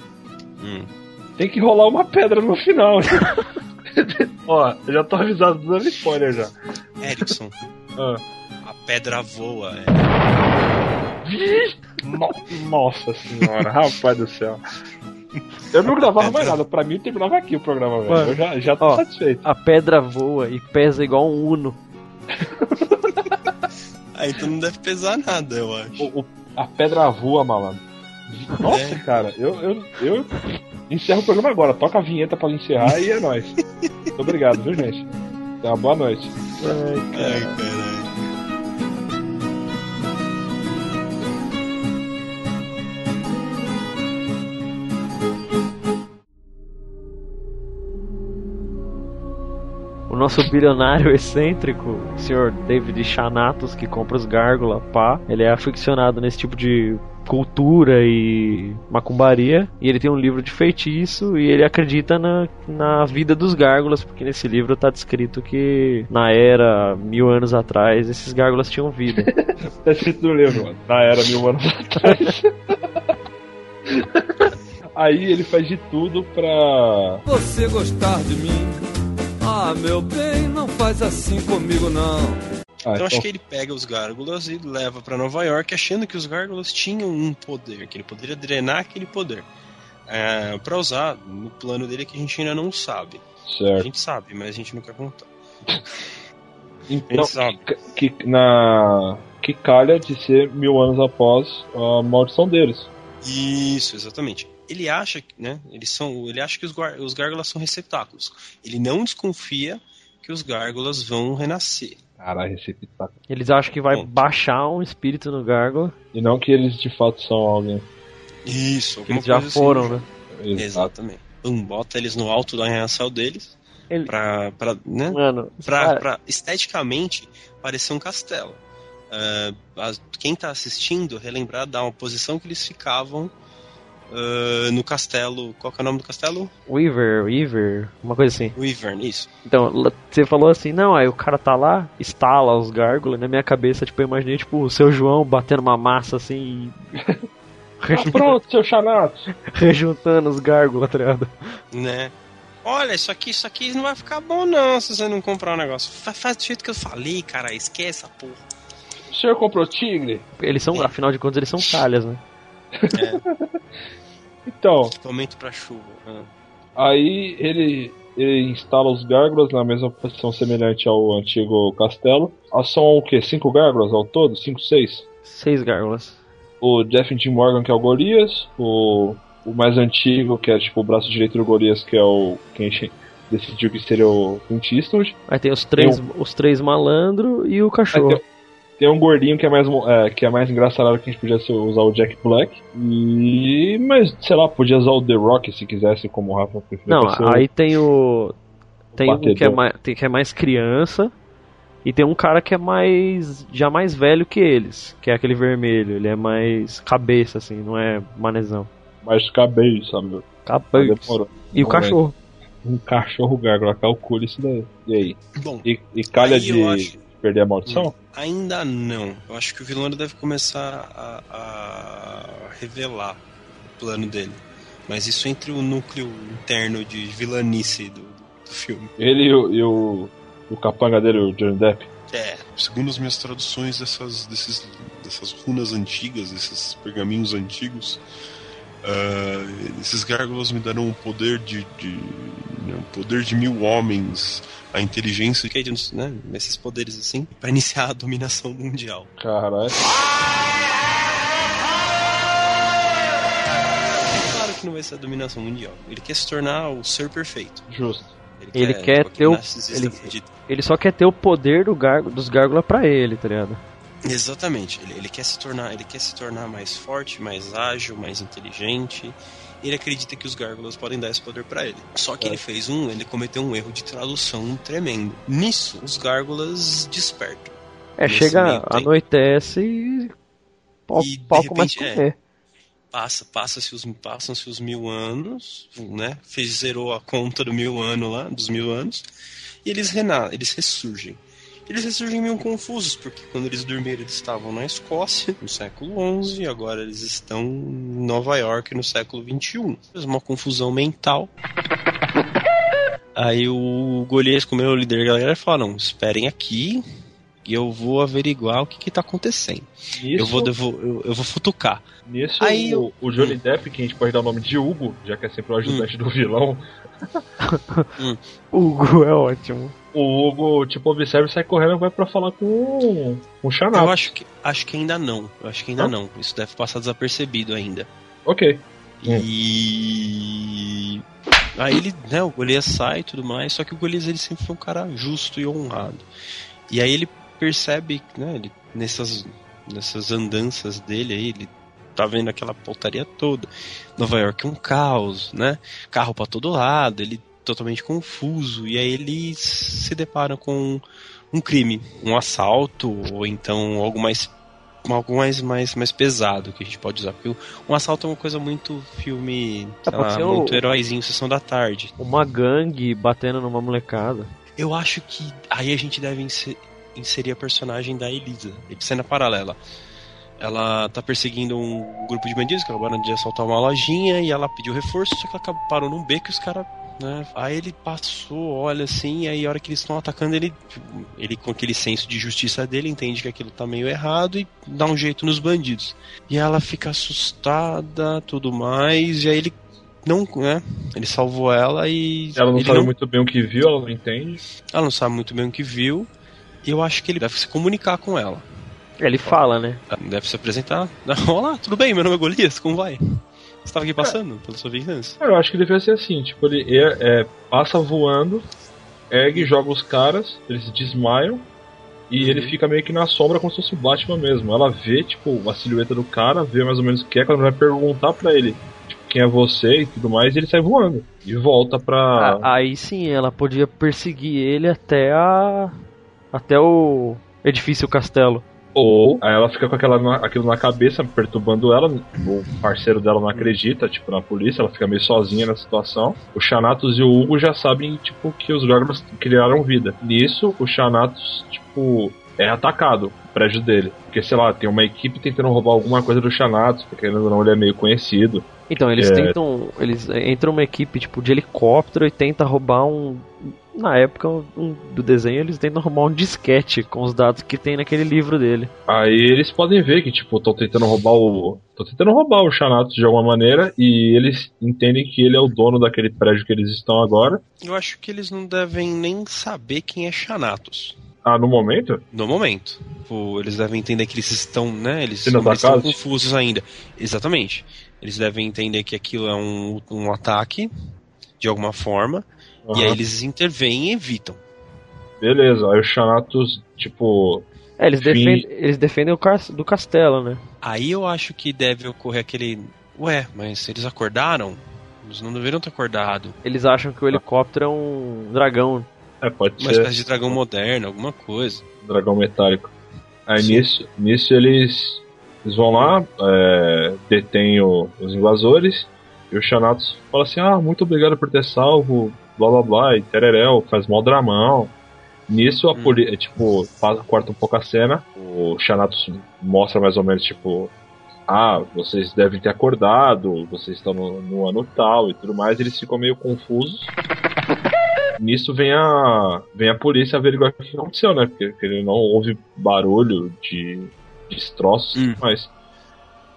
Hum. Tem que rolar uma pedra no final. <laughs> Ó, eu já tô avisado dando spoiler já. Erickson, Ah. a pedra voa. É. No- Nossa senhora, rapaz do céu. Eu não gravava mais nada, pra mim terminava aqui o programa, velho. Mano, Eu já, já tô ó. satisfeito. A pedra voa e pesa igual um Uno. Ah, então não deve pesar nada, eu acho. O- o- a pedra voa, malandro. Nossa, É. cara, eu, eu, eu encerro o programa agora. Toca a vinheta pra encerrar e é nóis. Muito obrigado, viu, gente? Então, boa noite. Ai, caralho. Nosso bilionário <laughs> excêntrico, o senhor David Xanatos, que compra os gárgula, pá, ele é aficionado nesse tipo de cultura e macumbaria. E ele tem um livro de feitiço e ele acredita na, na vida dos gárgulas, porque nesse livro tá descrito que na era mil anos atrás esses gárgulas tinham vida. <laughs> Tá escrito no livro, mano. Na era mil anos atrás. <laughs> Aí ele faz de tudo pra. Você gostar de mim? Ah, meu bem, não faz assim comigo não. Ah, Então acho que ele pega os gárgulas e leva pra Nova York, achando que os gárgulas tinham um poder, que ele poderia drenar aquele poder. É, para usar no plano dele que a gente ainda não sabe. A Certo. gente sabe, mas a gente não quer contar. <laughs> Então, que, que- na. Que calha de ser mil anos após a maldição deles. Isso, exatamente. Ele acha, que, né? Eles são, ele acha que os, os gárgulas são receptáculos. Ele não desconfia que os gárgulas vão renascer. Caralho, pitaco. Eles acham que vai Bom. baixar um espírito no gárgula, E não que eles de fato são alguém. Isso, que eles já assim. foram, né? Exato. Exatamente. Pum, bota eles no alto da reação deles Ele- pra, pra, né? Mano, pra, cara, pra esteticamente parecer um castelo. As- quem tá assistindo, relembrar da uma posição que eles ficavam ah, no castelo. Qual que é o nome do castelo? Weaver, Weaver, uma coisa assim. Wyvern, isso. Então, você falou assim, não, aí o cara tá lá, estala os gárgulas, na minha cabeça, tipo, eu imaginei, tipo, o seu João batendo uma massa assim e... <laughs> Tá pronto, seu chanato. <laughs> rejuntando os gárgulas, tá ligado? Né? Olha, isso aqui, isso aqui não vai ficar bom não se você não comprar o negócio. Fa- Faz do jeito que eu falei, cara. Esquece essa porra. O senhor comprou tigre? Eles são, afinal de contas, eles são calhas, né? <laughs> Então, Equipamento pra chuva. Ah. aí ele, ele instala os gárgulas na mesma posição semelhante ao antigo castelo. Ah, são o quê? Cinco gárgulas ao todo? Cinco, seis? Seis gárgulas. O Jeff Jim Morgan, que é o Golias. O, o mais antigo, que é tipo o braço direito do Golias, que é o. Quem decidiu que seria o Clint Eastwood. Aí tem os três, os três malandro e o cachorro. Tem um gordinho que é mais, é, que é mais engraçado que a gente podia ser- usar o Jack Black. E. Mas, sei lá, podia usar o The Rock se quisesse, como o Rafa preferia. Não, aí tem o. Tem um que é, mais, tem que é mais criança. E tem um cara que é mais. já mais velho que eles. Que é aquele vermelho. Ele é mais cabeça, assim, não é manezão. mais cabeça, meu. Cabeça. E o Vamos ver. cachorro. Um cachorro gárgula, calcule isso daí. E aí? Bom, E, e calha Aí de eu acho- perder a maldição? ainda não. Eu acho que o vilão deve começar a, a revelar o plano dele. Mas isso entre o núcleo interno de vilanice do, do filme. Ele e o, e o, o capanga dele, o Johnny Depp. É. Segundo as minhas traduções dessas, desses, dessas runas antigas, desses pergaminhos antigos, ah, esses gárgulas me darão o poder de, de né, o poder de mil homens, a inteligência de, né, esses poderes assim, pra iniciar a dominação mundial. Caralho. Claro que não vai ser a dominação mundial. Ele quer se tornar o ser perfeito. Justo. Ele quer tipo, ter o- ele-. Ele só quer ter o poder do dos gárgulas pra ele, tá ligado? Exatamente. Ele, ele quer se tornar, ele quer se tornar mais forte, mais ágil, mais inteligente. Ele acredita que os gárgulas podem dar esse poder pra ele. Só que É. ele fez um, ele cometeu um erro de tradução tremendo. Nisso, os gárgulas despertam. É, Nesse chega, anoitece e. Pau, E, de pau começa a repente, é. comer. Passa, passa-se os, passam-se os mil anos, né? Fez, zerou a conta do mil ano lá, dos mil anos. E eles rena eles ressurgem. Eles ressurgem meio confusos, porque quando eles dormiram eles estavam na Escócia, no século XI, e agora eles estão em Nova York, no século XXI. Uma confusão mental. Aí o Golias, como é o líder da galera, fala, não, esperem aqui, e eu vou averiguar o que que tá acontecendo. Nisso, Eu vou, devo- eu, eu vou futucar. nisso Aí o, o Johnny Depp, que a gente pode dar o nome de Hugo, já que é sempre o ajudante do vilão, <laughs> Hugo é ótimo. O Hugo, tipo, observa e sai correndo e vai pra falar com, com o Eu Xanato. acho que, acho que ainda não. Eu acho que ainda Hã? não. Isso deve passar desapercebido ainda. Ok. Hum. E. Aí ele, né, o Golias sai e tudo mais, só que o Golias ele sempre foi um cara justo e honrado. E aí ele percebe, né, ele, nessas, nessas andanças dele aí, ele tá vendo aquela portaria toda. Nova York é um caos, né? Carro pra todo lado, ele totalmente confuso. E aí ele se depara com um crime, um assalto, ou então algo mais algo mais, mais, mais pesado que a gente pode usar. Porque um assalto é uma coisa muito filme, pode lá, ser o- muito heróizinho, sessão da tarde. Uma gangue batendo numa molecada. Eu acho que aí a gente deve inse- inserir a personagem da Elisa, cena paralela. Ela tá perseguindo um grupo de bandidos que acabaram de assaltar uma lojinha e ela pediu reforço, só que ela parou num beco e os caras. Né? Aí ele passou, olha assim, e aí a hora que eles estão atacando ele, ele com aquele senso de justiça dele entende que aquilo tá meio errado e dá um jeito nos bandidos. E ela fica assustada, tudo mais, e aí ele não, né? Ele salvou ela e Ela não sabe muito bem o que viu, ela não entende. ela não sabe muito bem o que viu. E eu acho que ele deve se comunicar com ela. Ele fala, né? Deve se apresentar. <laughs> Olá, tudo bem? Meu nome é Golias, como vai? Você estava aqui passando pela sua vingança? Eu acho que devia ser assim, tipo, ele é, é, passa voando, ergue, joga os caras, eles desmaiam, e Uhum. ele fica meio que na sombra como se fosse o Batman mesmo. Ela vê, tipo, a silhueta do cara, vê mais ou menos o que é, quando vai perguntar pra ele, tipo, quem é você e tudo mais, e ele sai voando. E volta pra. A- Aí sim, ela podia perseguir ele até a. até o edifício castelo. Ou aí ela fica com aquela, aquilo na cabeça, perturbando ela. O parceiro dela não acredita, tipo, na polícia, ela fica meio sozinha na situação. O Xanatos e o Hugo já sabem, tipo, que os Gorgons criaram vida. Nisso, o Xanatos, tipo, é atacado, o prédio dele. Porque, sei lá, tem uma equipe tentando roubar alguma coisa do Xanatos, porque ou não, ele é meio conhecido. Então, eles É. tentam. Eles entram uma equipe tipo de helicóptero e tenta roubar um. Na época um- do desenho, eles tentam roubar um disquete com os dados que tem naquele livro dele. Aí eles podem ver que, tipo, estão tentando roubar o. Estão tentando roubar o Xanatos de alguma maneira, e eles entendem que ele é o dono daquele prédio que eles estão agora. Eu acho que eles não devem nem saber quem é Xanatos. Ah, no momento? No momento. Tipo, eles devem entender que eles estão, né? Eles, eles estão confusos ainda. Exatamente. Eles devem entender que aquilo é um, um ataque, de alguma forma, e aí eles intervêm e evitam. Beleza, aí o Xanatos, tipo. É, eles, Fim- defendem, eles defendem o cas- do castelo, né? Aí eu acho que deve ocorrer aquele. Ué, mas eles acordaram? Eles não deveriam ter acordado. Eles acham que o helicóptero é um dragão. É, pode Uma ser espécie de dragão moderno, alguma coisa. dragão metálico. Aí Sim. nisso, nisso eles, eles vão lá, é, detêm o- os invasores, e o Xanatos fala assim: Ah, muito obrigado por ter salvo, blá blá blá, e tereréu, faz mal dramão. Nisso a Hum. polícia, tipo, corta um pouco a cena, o Xanatos mostra mais ou menos, tipo, ah, vocês devem ter acordado, vocês estão no, no ano tal e tudo mais, eles ficam meio confusos. Nisso vem a, vem a polícia averiguar o que aconteceu, né? Porque, porque não houve barulho de destroços, Hum. mas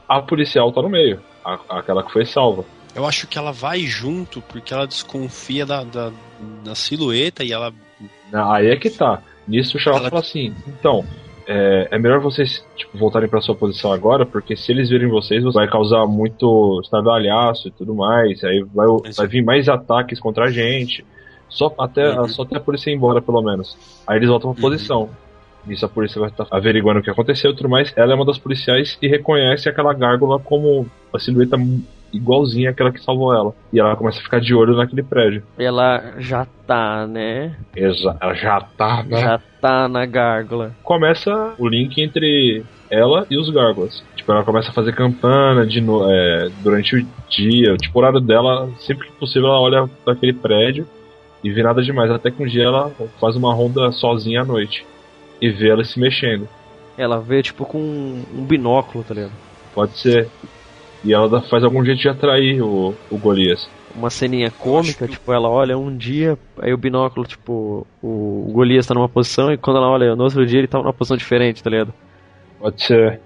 a policial tá no meio, a- aquela que foi salva. Eu acho que ela vai junto porque ela desconfia da, da, da silhueta e ela. Aí é que tá. Nisso o Charlotte Ela- fala assim, então, é, é melhor vocês tipo, voltarem pra sua posição agora, porque se eles virem vocês, vai causar muito estardalhaço e tudo mais, aí vai, vai vir mais ataques contra a gente. Só até, Uhum. só até a polícia ir embora, pelo menos. Aí eles voltam pra Uhum. posição. Nisso a polícia vai estar averiguando o que aconteceu e tudo mais. Ela é uma das policiais e reconhece aquela gárgula como a silhueta igualzinha àquela que salvou ela. E ela começa a ficar de olho naquele prédio. Ela já tá, né? Exa ela já tá, né? Já tá na gárgula. começa o link entre ela e os Gárgulas. Tipo, ela começa a fazer campana de no, é, durante o dia. Tipo, o horário dela, sempre que possível, ela olha para aquele prédio e vê nada demais. Até que um dia ela faz uma ronda sozinha à noite e vê ela se mexendo. Ela vê, tipo, com um binóculo, tá ligado? Pode ser. E ela faz algum jeito de atrair o, o Golias. Uma ceninha cômica, tipo, ela olha um dia, aí o binóculo, tipo, o, o Golias tá numa posição e quando ela olha no outro dia ele tá numa posição diferente, tá ligado? Pode ser.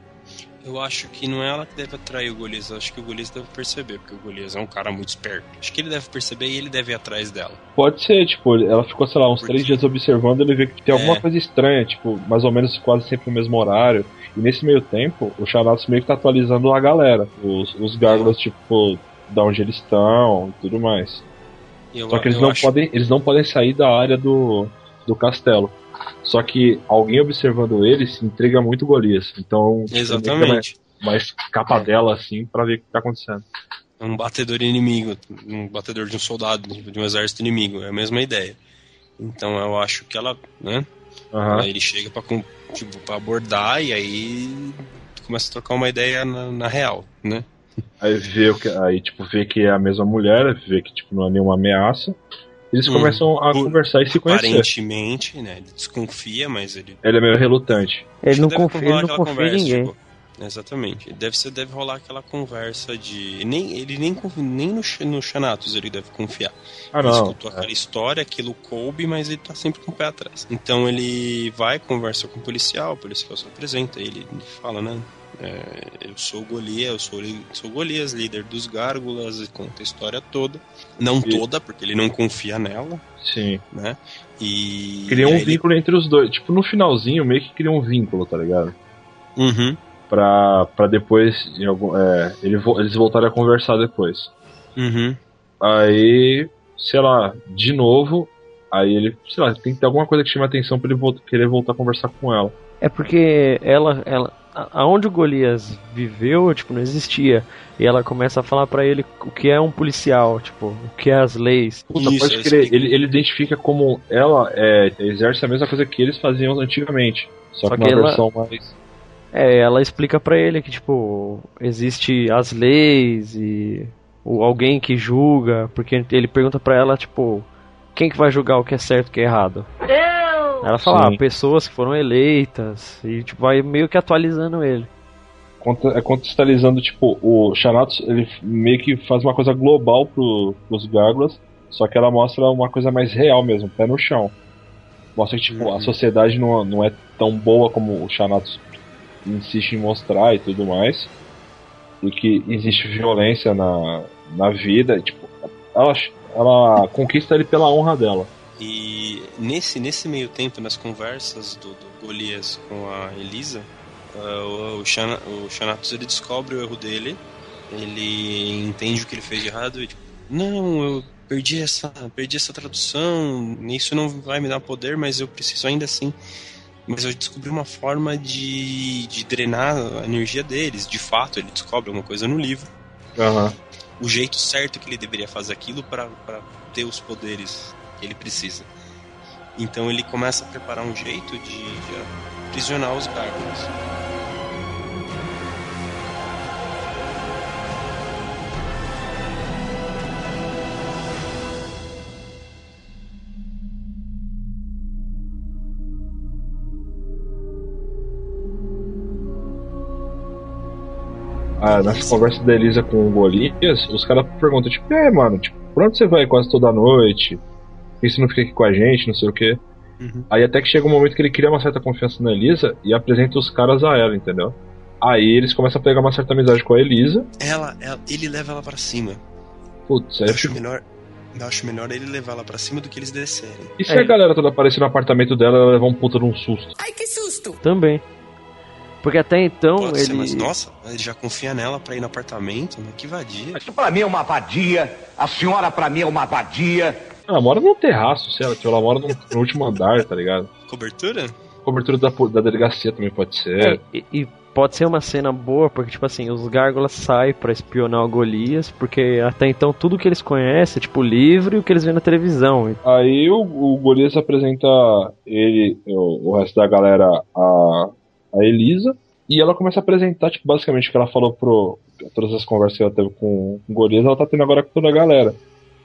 Eu acho que não é ela que deve atrair o Golias, eu acho que o Golias deve perceber, porque o Golias é um cara muito esperto. Acho que ele deve perceber e ele deve ir atrás dela. Pode ser, tipo, ela ficou, sei lá, uns três dias observando, ele vê que tem alguma É. coisa estranha, tipo, mais ou menos quase sempre no mesmo horário. E nesse meio tempo, o Xanatos meio que tá atualizando a galera. Os, os gárgulas, tipo, da onde eles estão e tudo mais. Eu, Só que eles não, acho- podem, eles não podem sair da área do, do castelo. Só que alguém observando eles entrega muito Golias. Então, Exatamente. mais capa dela assim pra ver o que tá acontecendo. Um batedor inimigo, um batedor de um soldado, de um exército inimigo, é a mesma ideia. Então eu acho que ela, né? Aham. Aí ele chega pra, com- tipo, pra abordar e aí começa a trocar uma ideia na, na real, né? Aí vê o que, aí tipo vê que é a mesma mulher, vê que tipo não é nenhuma ameaça. Eles Hum. começam a Por- conversar e se conhecer. Aparentemente, né? Ele desconfia, mas ele. Ele é meio relutante. Ele não confia, ele não aquela confia em conversa, ninguém. tipo, exatamente. Deve ser, deve rolar aquela conversa de. Nem, ele nem, nem no, no Xanatos ele deve confiar. Ah, Ele não. escutou aquela história, aquilo coube, mas ele tá sempre com o pé atrás. Então ele vai, conversa com o policial, o policial se apresenta, ele fala, né? É, eu sou o Golias, eu sou, sou o Golias, líder dos Gárgulas, e conta a história toda. Não E- toda, porque ele não confia nela, Sim. né? E. Cria um aí ele- vínculo entre os dois. Tipo, no finalzinho meio que cria um vínculo, tá ligado? Uhum, Pra, pra depois em algum, é, ele, vo- eles voltarem a conversar depois. uhum. Aí, sei lá, de novo, aí ele, sei lá, tem que ter alguma coisa que chame a atenção pra ele voltar, querer voltar a conversar com ela. É porque ela, ela, aonde o Golias viveu, tipo, não existia. E ela começa a falar pra ele o que é um policial, tipo, o que é as leis. Puta, Isso, pode crer, ele, ele identifica como ela é, exerce a mesma coisa que eles faziam antigamente. Só, Só que que uma ela- versão mais. É, ela explica pra ele que, tipo, existe as leis e o, alguém que julga, porque ele pergunta pra ela, tipo, quem que vai julgar o que é certo e o que é errado? Ela fala, ah, pessoas que foram eleitas, e tipo, vai meio que atualizando ele. é contextualizando, tipo, o Xanatos, ele meio que faz uma coisa global pro, pros Gárgulas, só que ela mostra uma coisa mais real mesmo, pé no chão. Mostra que, tipo, Uhum. a sociedade não, não é tão boa como o Xanatos insiste em mostrar e tudo mais. E que existe violência na, na vida. E, tipo, ela, ela conquista ele pela honra dela. E nesse, nesse meio tempo, nas conversas do, do Golias com a Elisa, ah, o, o, Xana, o Xanatos ele descobre o erro dele, ele entende o que ele fez de errado e tipo, não, eu perdi essa, perdi essa tradução, isso não vai me dar poder, mas eu preciso ainda assim. Mas eu descobri uma forma de, de drenar a energia deles. De fato, ele descobre alguma coisa no livro. Aham. O jeito certo que ele deveria fazer aquilo para ter os poderes que ele precisa. Então ele começa a preparar um jeito de, de aprisionar os gárgulas. ah, nessa conversa da Elisa com o Golias, os caras perguntam, tipo, é, mano, tipo, pra onde você vai quase toda noite? Por que você não fica aqui com a gente, não sei o quê? Uhum. Aí até que chega um momento que ele cria uma certa confiança na Elisa e apresenta os caras a ela, entendeu? Aí eles começam a pegar uma certa amizade com a Elisa. Ela, ela- ele leva ela pra cima. Putz, Eu eu acho fico... melhor, eu acho melhor ele levar ela pra cima do que eles descerem. E se É. a galera toda aparecer no apartamento dela, ela levar um puta de um susto? Ai, que susto! Também. Porque até então Pode ser, ele. mas nossa, ele já confia nela pra ir no apartamento, mas que vadia. Isso pra mim é uma vadia. A senhora pra mim é uma vadia. Ela mora num terraço, sei lá, tipo, ela mora no, no último andar, tá ligado? Cobertura? Cobertura da, da delegacia também pode ser. É, e, e pode ser uma cena boa, porque, tipo assim, os gárgulas saem pra espionar o Golias, porque até então tudo que eles conhecem é, tipo, o livro e o que eles veem na televisão. Aí o, o Golias apresenta ele, o, o resto da galera, a, a Elisa, e ela começa a apresentar, tipo, basicamente o que ela falou pro. Todas as conversas que ela teve com o Golias, ela tá tendo agora com toda a galera.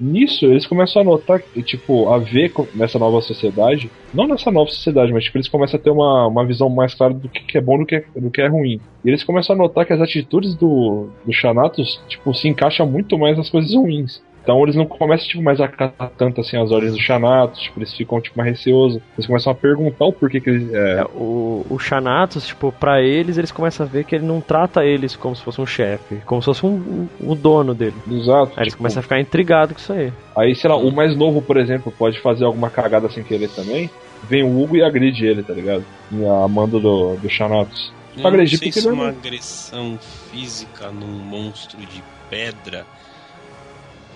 Nisso, eles começam a notar, tipo, a ver nessa nova sociedade, não nessa nova sociedade, mas tipo, eles começam a ter uma, uma visão mais clara do que, é bom do que, do que é ruim. E eles começam a notar que as atitudes do, do Xanatos, tipo, se encaixam muito mais nas coisas ruins. Então eles não começam, tipo, mais a acatar tanto assim as ordens do Xanatos, tipo, eles ficam, tipo, mais receosos. Eles começam a perguntar o porquê que eles. É, O, o Xanatos, tipo, pra eles, eles começam a ver que ele não trata eles como se fosse um chefe, como se fosse um, um- o dono dele. exato. Aí eles tipo, começam a ficar intrigados com isso aí. Aí, sei lá, o mais novo, por exemplo, pode fazer alguma cagada sem querer também. Vem o Hugo e agride ele, tá ligado? E a mando do, do Xanatos. Eu não agredir sei porque se é uma um- agressão física num monstro de pedra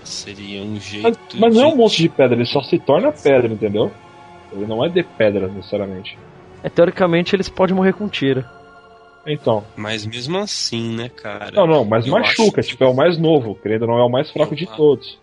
seria um jeito Mas, mas não é um monstro de pedra, ele só se torna pedra, entendeu? Ele não é de pedra, necessariamente. É, teoricamente, eles podem morrer com tiro. Então. Mas mesmo assim, né, cara? Não, não, mas eu machuca, tipo, é o mais novo, querendo ou não, é o mais fraco de Eu- todos.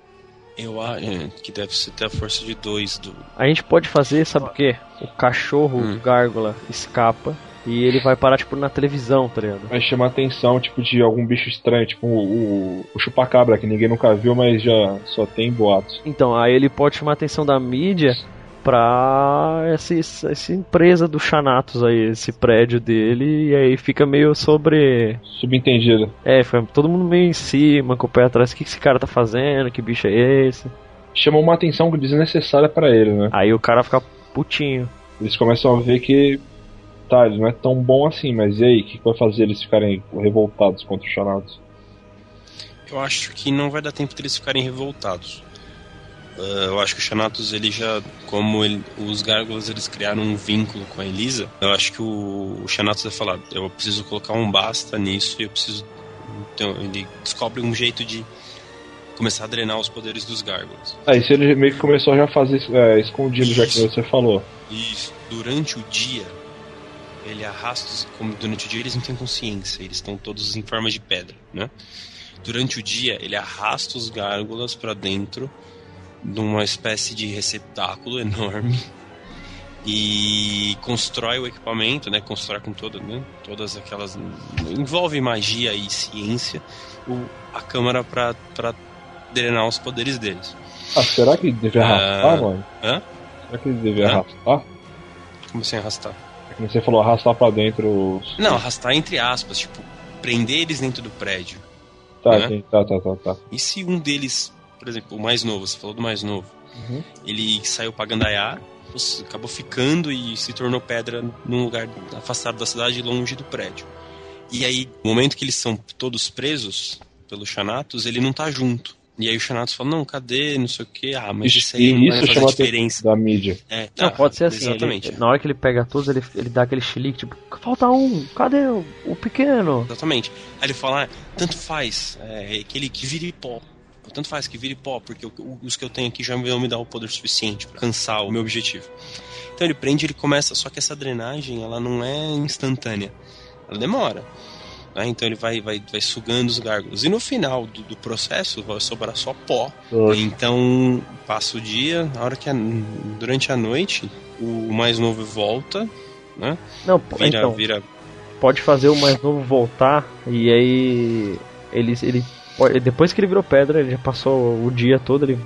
Eu acho é, que deve ser ter a força de dois do. A gente pode fazer, sabe o quê? O cachorro Hum. gárgula escapa e ele vai parar, tipo, na televisão, tá ligado? Vai chamar a atenção, tipo, de algum bicho estranho, tipo o, o, o chupacabra, que ninguém nunca viu, mas já só tem boatos. Então, aí ele pode chamar a atenção da mídia pra essa, essa empresa do Xanatos aí, esse prédio dele, e aí fica meio sobre. Subentendido. É, foi todo mundo meio em cima, com o pé atrás, o que que esse cara tá fazendo, que bicho é esse? Chamou uma atenção desnecessária pra ele, né? Aí o cara fica putinho. Eles começam a ver que. Não é tão bom assim, mas e aí, o que vai fazer eles ficarem revoltados contra o Xanatos? Eu acho que não vai dar tempo deles ficarem revoltados. Ah, eu acho que o Xanatos, ele já. Como ele- os gárgulas eles criaram um vínculo com a Elisa, eu acho que o, o Xanatos vai falar: eu preciso colocar um basta nisso e eu preciso. Então, ele descobre um jeito de começar a drenar os poderes dos gárgulas. Aí se ele meio que começou a já fazer é, escondido, já que Isso. você falou. E durante o dia, ele arrasta, os- como durante o dia eles não têm consciência, eles estão todos em forma de pedra, né? Durante o dia, ele arrasta os gárgulas para dentro de uma espécie de receptáculo <laughs> enorme e constrói o equipamento, né? Constrói com toda, né? todas aquelas envolve magia e ciência o, a câmara para drenar os poderes deles. Ah, será que ele deve arrastar, Ah, mano? Hã? Será que ele deve Hã? arrastar? Como assim arrastar? Que você falou arrastar pra dentro os. Não, arrastar entre aspas, tipo, prender eles dentro do prédio. Tá, né? sim, tá, tá, tá, tá. E se um deles, por exemplo, o mais novo, você falou do mais novo, Uhum. ele saiu pra Gandaiá, acabou ficando e se tornou pedra num lugar afastado da cidade, longe do prédio. E aí, no momento que eles são todos presos pelo Xanatos, ele não tá junto. E aí o Xanatos fala, não, cadê, não sei o que, ah, mas isso aí não e vai isso fazer diferença. atenção da mídia. É, Não, ah, pode ser assim. Exatamente. ele- na hora que ele pega todos, ele, ele dá aquele chilique, tipo, falta um, cadê o, o pequeno? Exatamente. Aí ele fala, ah, tanto faz, é, aquele que vire pó. Tanto faz que vire pó, porque os que eu tenho aqui já vão me dar o poder suficiente para alcançar o meu objetivo. Então ele prende, ele começa, só que essa drenagem, ela não é instantânea. Ela demora. Né? Então ele vai, vai, vai sugando os gárgulas. E no final do, do processo vai sobrar só pó. Então passa o dia, na hora que a- durante a noite o mais novo volta, né? Não, Vira, então, vira pode fazer o mais novo voltar e aí ele, ele pode- depois que ele virou pedra, ele já passou o dia todo, ele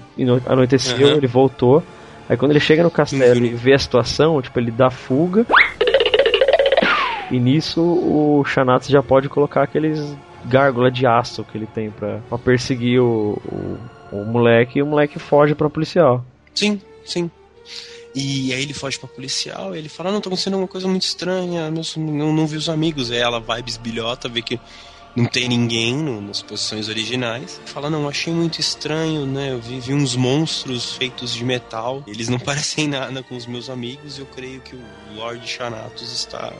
anoiteceu, Aham. ele voltou. Aí quando ele chega no castelo e vê a situação, tipo, ele dá fuga. E nisso o Xanatos já pode colocar aqueles gárgula de aço que ele tem pra, pra perseguir o, o, o moleque e o moleque foge pra policial. Sim, sim. E aí ele foge pra policial, e ele fala, não, tô acontecendo uma coisa muito estranha, meus, não, não vi os amigos. Ela vai bisbilhota, vê que não tem ninguém no, nas posições originais. Fala, não, achei muito estranho, né? Eu vi, vi, uns monstros feitos de metal. Eles não <laughs> parecem nada com os meus amigos. E eu creio que o Lord Xanatos está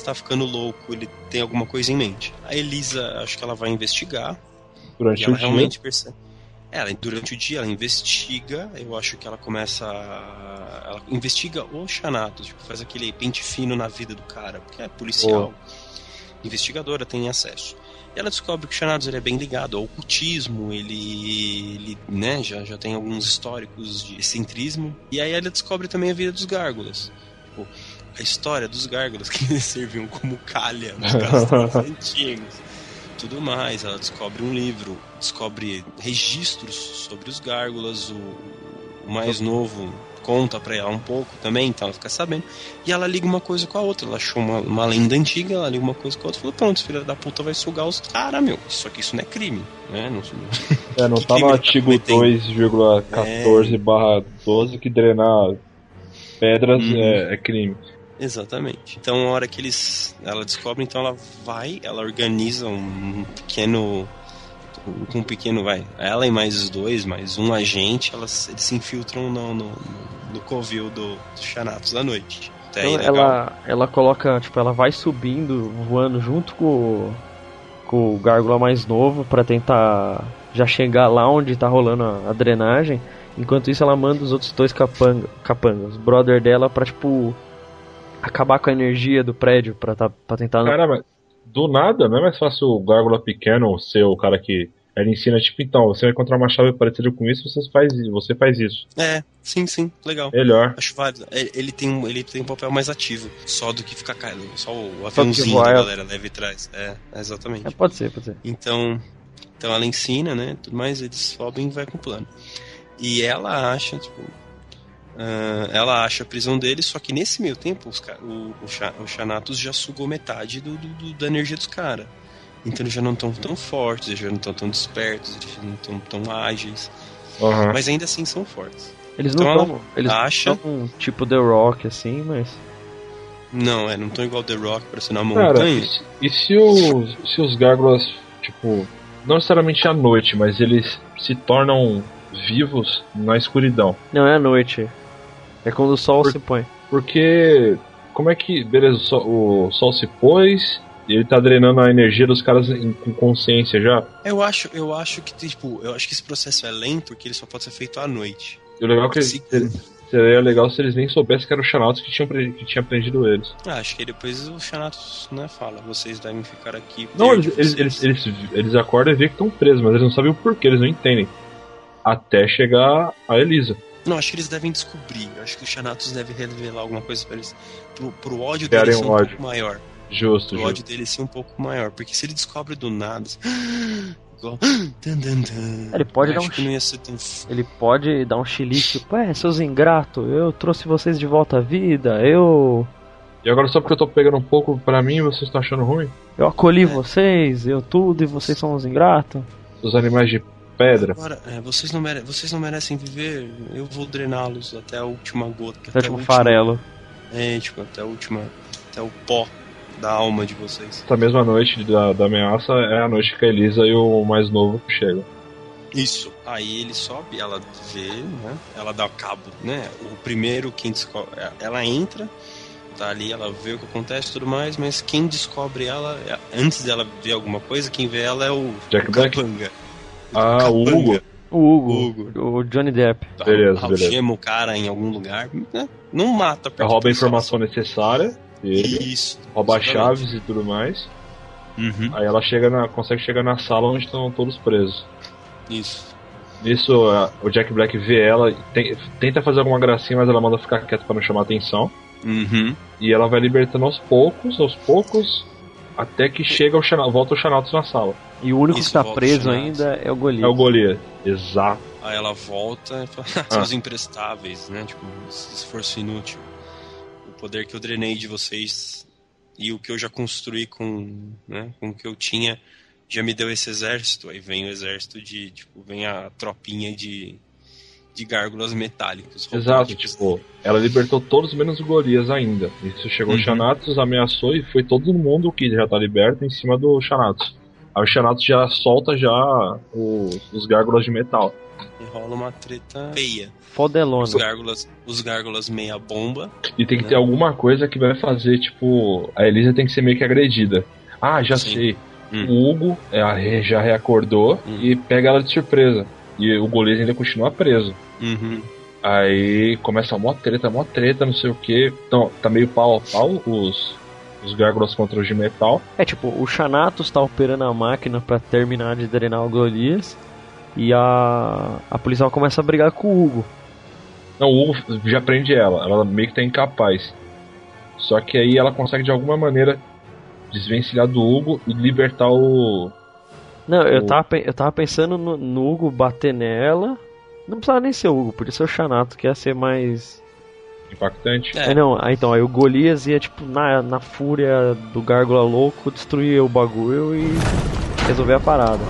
está ficando louco. Ele tem alguma coisa em mente. A Elisa, acho que ela vai investigar. Durante ela o dia. realmente percebe. Ela, durante o dia, ela investiga. Eu acho que ela começa. A... Ela investiga o Xanatos, tipo, faz aquele pente fino na vida do cara, porque é policial. Investigadora tem acesso. E ela descobre que o Xanatos ele é bem ligado ao ocultismo, ele, ele né, já, já tem alguns históricos de excentrismo. E aí ela descobre também a vida dos gárgulas. Tipo, a história dos gárgulas <laughs> que serviam como calha nos <laughs> antigos. Tudo mais, ela descobre um livro, descobre registros sobre os gárgulas, o, o mais novo conta pra ela um pouco também, então ela fica sabendo. E ela liga uma coisa com a outra. Ela achou uma, uma lenda antiga, ela liga uma coisa com a outra e falou: pronto, filha da puta vai sugar os caras, meu. Só que isso não é crime, né? Não, É, não <laughs> Que tá no tá artigo cometendo? 2,14 barra 12 que drenar pedras Uhum. é, é crime. Exatamente. Então, a hora que eles. Ela descobre, então ela vai, ela organiza um pequeno. Com um pequeno, vai. Ela e mais os dois, mais um agente, elas, eles se infiltram no, no, no covil do, do Xanatos à noite. Até Então ela, ela coloca, tipo, ela vai subindo, voando junto com, o- com o Gárgula mais novo pra tentar já chegar lá onde tá rolando a, a drenagem. Enquanto isso, ela manda os outros dois capanga, capangas, brother dela, pra, tipo, acabar com a energia do prédio, pra, tá, pra tentar. Caramba, do nada, não é mais fácil o Gárgula pequeno ser o cara que. Ele ensina, tipo, então, você vai encontrar uma chave parecida com isso, você faz, você faz isso. É, sim, sim, legal. Melhor. Acho válido. Ele ele tem, um, ele tem um papel mais ativo, só do que ficar caindo. Só o aviãozinho da é- galera leve atrás. É, exatamente. É, pode ser, pode ser. Então, então ela ensina, né? Tudo mais, eles sobem e vai com o plano. E ela acha, tipo. Ah, ela acha a prisão dele, só que nesse meio tempo os o, o, o Xanatos já sugou metade do, do- do- da energia dos caras. Então eles já não estão tão fortes, eles já não estão tão despertos, eles já não estão tão ágeis. Aham. Mas ainda assim são fortes. Eles não Então estão. ela Eles acha- estão tipo The Rock, assim, mas. Não, é, não estão igual The Rock, parecendo uma Cara, montanha. e, se- e se os, se os gárgulas, tipo, não necessariamente à noite, mas eles se tornam vivos na escuridão? Não, é à noite. É quando o sol Por- se põe. Porque, como é que, beleza, o sol, o sol se pôs, e ele tá drenando a energia dos caras em- com consciência já? Eu acho, eu acho que, tipo, eu acho que esse processo é lento porque ele só pode ser feito à noite. E o legal é que ser- seria legal se eles nem soubessem que era o Xanatos que tinha, pre- que tinha prendido eles. Ah, acho que depois o Xanatos, né, fala, vocês devem ficar aqui. Não, eles, eles, vocês." eles, eles, eles acordam e veem que estão presos, mas eles não sabem o porquê, eles não entendem. Até chegar a Elisa. Não, acho que eles devem descobrir. Eu acho que o Xanatos deve revelar alguma coisa pra eles. Pro, pro ódio deles ser um ódio. pouco maior. Justo, Pro justo. ódio deles ser um pouco maior. Porque se ele descobre do nada. <gasps> igual. <gasps> Ele pode dar um tão. Ele pode dar um chilique, tipo, é, seus ingratos, eu trouxe vocês de volta à vida, eu. E agora só porque eu tô pegando um pouco pra mim, vocês estão achando ruim? Eu acolhi vocês, eu tudo, e vocês são os ingratos. Os animais de pedra. Agora, é, vocês, não mere... vocês não merecem viver, eu vou drená-los até a última gota. Até o último a farelo. É, tipo, até a última. Até o pó da alma de vocês. Essa mesma noite da, da ameaça é a noite que a Elisa e o mais novo chegam. Isso. Aí ele sobe, ela vê, né? Ela dá cabo, né? O primeiro quem descobre. Ela entra, tá ali, ela vê o que acontece e tudo mais, mas quem descobre ela, é- antes dela ver alguma coisa, quem vê ela é o Jack Black? Capanga. Ah, o. Hugo. O Hugo, Hugo. o Johnny Depp. Beleza, Algema beleza. o cara em algum lugar, né? Não mata. rouba a informação necessária dele, Isso. rouba exatamente. chaves e tudo mais. Uhum. Aí ela chega na, consegue chegar na sala onde estão todos presos. Isso. Nisso, a- o Jack Black vê ela, e tem- tenta fazer alguma gracinha, mas ela manda ficar quieta pra não chamar atenção. Uhum. E ela vai libertando aos poucos, aos poucos, até que chega o Xanatos, volta o Xanatos na sala. E o único Isso, que tá volta preso ainda é o Goliath. É o Goliath. Exato. Aí ela volta e fala, Ah. são os imprestáveis, né? Tipo, esse esforço inútil. O poder que eu drenei de vocês e o que eu já construí com, né, com o que eu tinha já me deu esse exército, aí vem o exército de, tipo, vem a tropinha de, de gárgulas metálicos. Exato, tipo, ela libertou todos menos o Golias ainda. Isso chegou o Uhum. Xanatos, ameaçou e foi todo mundo que já tá liberto em cima do Xanatos. Aí o Xanatos já solta já os, os gárgulas de metal. E rola uma treta feia. Fodelona. Os gárgulas, os gárgulas meia bomba. E tem que Né? ter alguma coisa que vai fazer, tipo, a Elisa tem que ser meio que agredida. Ah, já Sim. sei. Hum. O Hugo é, já reacordou Hum. e pega ela de surpresa. E o Golias ainda continua preso. Uhum. Aí começa a mó treta, mó treta, não sei o que. Então, tá meio pau a pau os, os gárgulas contra os de metal. É tipo, o Xanatos tá operando a máquina pra terminar de drenar o Golias. E a, a policial começa a brigar com o Hugo. Não, o Hugo já prende ela, ela meio que tá incapaz. Só que aí ela consegue de alguma maneira desvencilhar do Hugo e libertar o. Não, eu O- tava, pe- eu tava pensando no, no Hugo bater nela. Não precisava nem ser o Hugo, podia ser o Xanato, que ia ser mais. impactante. É, não, aí então, aí o Golias ia, tipo, na, na fúria do Gárgula louco, destruir o bagulho e resolver a parada.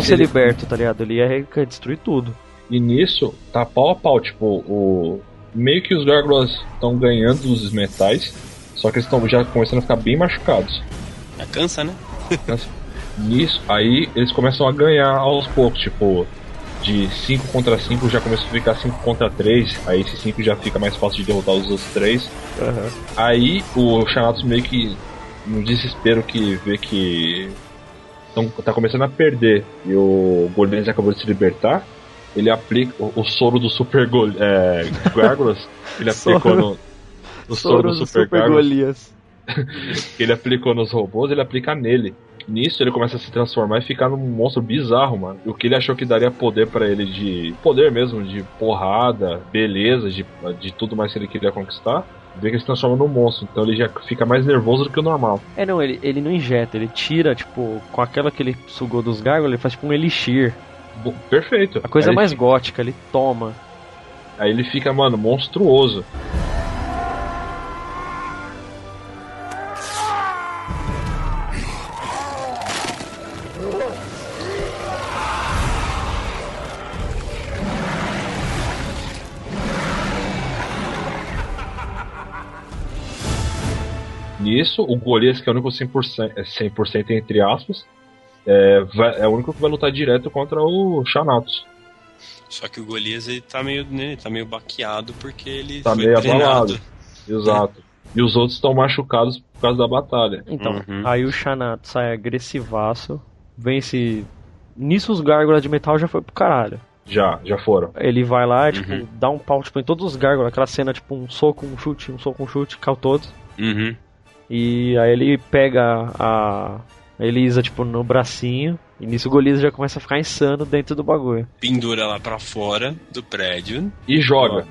Não ser Ele- liberto, tá ligado? Ele ia destruir tudo. E nisso, tá pau a pau, tipo, o. Meio que os gárgulas estão ganhando os metais, só que eles estão já começando a ficar bem machucados. Já cansa, né? Nisso, aí eles começam a ganhar aos poucos, tipo, de 5 contra 5 já começa a ficar 5 contra 3, aí esse 5 já fica mais fácil de derrotar os outros 3. Aí o Xanatos meio que no desespero que vê que tão, tá começando a perder e o Golias acabou de se libertar, ele aplica o, o soro do Super Gol, é, Gárgulas, <laughs> ele aplicou Soro. no o soro, do Super, Gárgulas Golias. <laughs> ele aplicou nos robôs, ele aplica nele. Nisso ele começa a se transformar e ficar num monstro bizarro, mano. O que ele achou que daria poder pra ele de poder mesmo, de porrada, beleza, de, de tudo mais que ele queria conquistar, vê que ele se transforma num monstro. Então ele já fica mais nervoso do que o normal. É, não, ele, ele não injeta, ele tira, tipo, com aquela que ele sugou dos gárgulas, ele faz tipo um elixir. Bo- Perfeito. A coisa aí mais ele, gótica, ele toma. Aí ele fica, mano, monstruoso. Nisso, o Golias, que é o único 100%, é 100% entre aspas, é, vai- é o único que vai lutar direto contra o Xanatos. Só que o Golias ele tá meio, né, tá meio baqueado porque ele Tá foi meio treinado. abalado. Exato. E os outros estão machucados por causa da batalha. Então, Uhum. aí o Xanato sai agressivaço, vence. Nisso os gárgulas de metal já foi pro caralho. Já, já foram. Ele vai lá, tipo, Uhum. dá um pau tipo, em todos os gárgulas, aquela cena, tipo, um soco, um chute, um soco, um chute, caiu todos. Uhum. E aí ele pega a Elisa, tipo, no bracinho. E nisso o Golias já começa a ficar insano dentro do bagulho. Pendura lá pra fora do prédio. E joga.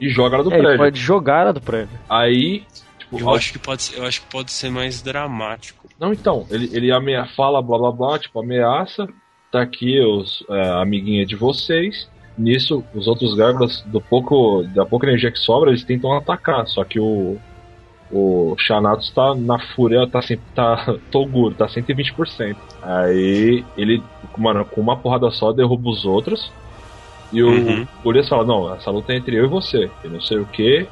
E joga ela do É, ele prédio. pode jogar ela do prédio. Aí, tipo, Eu ao- acho que pode ser, eu acho que pode ser mais dramático. Não, então, ele, ele amea... fala blá blá blá, tipo, ameaça. Tá aqui os é, a amiguinha de vocês. Nisso, os outros gárgulas, do pouco, da pouca energia que sobra, eles tentam atacar. Só que o. O Xanatos tá na fúria, tá sempre. tá Toguro, tá 120%. Aí ele, mano, com uma porrada só derruba os outros. E o Uhum. Golias fala, não, essa luta é entre eu e você. E não sei o que.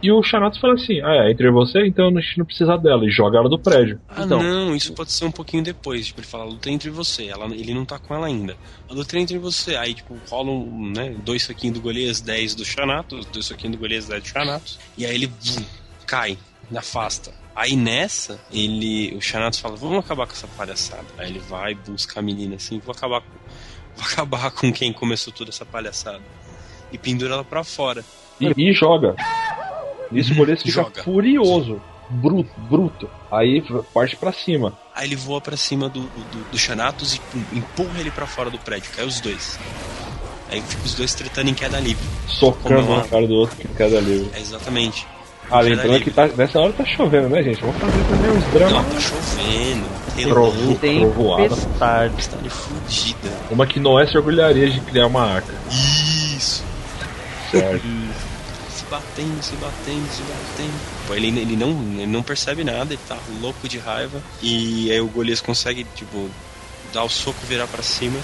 E o Xanatos fala assim, ah, é entre eu e você, então a gente não precisa dela. E joga ela do prédio. Ah, Então. não, isso pode ser um pouquinho depois. Tipo, ele fala, a luta é entre você. Ela, ele não tá com ela ainda. A luta é entre você. Aí, tipo, rolam, né, dois saquinhos do Golias, 10 do Xanatos, dois saquinhos do Golias, 10 do Xanatos. E aí ele vum, cai, afasta. Aí nessa, ele. O Xanatos fala, vamos acabar com essa palhaçada. Aí ele vai, busca a menina assim, vou acabar com. <laughs> Vou acabar com quem começou toda essa palhaçada. E pendura ela pra fora. E, e joga. Nisso o Golias fica Joga. furioso. Bruto, bruto. Aí parte pra cima. Aí ele voa pra cima do, do, do Xanatos e pum, empurra ele pra fora do prédio. Cai os dois. Aí fica os dois tretando em queda livre. Socando um cara do outro em cada livro. É exatamente. Ah, lembrando que tá, nessa hora tá chovendo, né, gente? Vamos fazer também uns Não, dramas. tá chovendo, Trovo- relando, trovoada. Tempestade. está fudida. Uma que Noé se orgulharia de criar uma arca. Isso. Certo. Se batendo, se batendo, se batendo. Pô, ele, ele, não, ele não percebe nada, ele tá louco de raiva. E aí o Golias consegue, tipo, dar o soco, virar pra cima,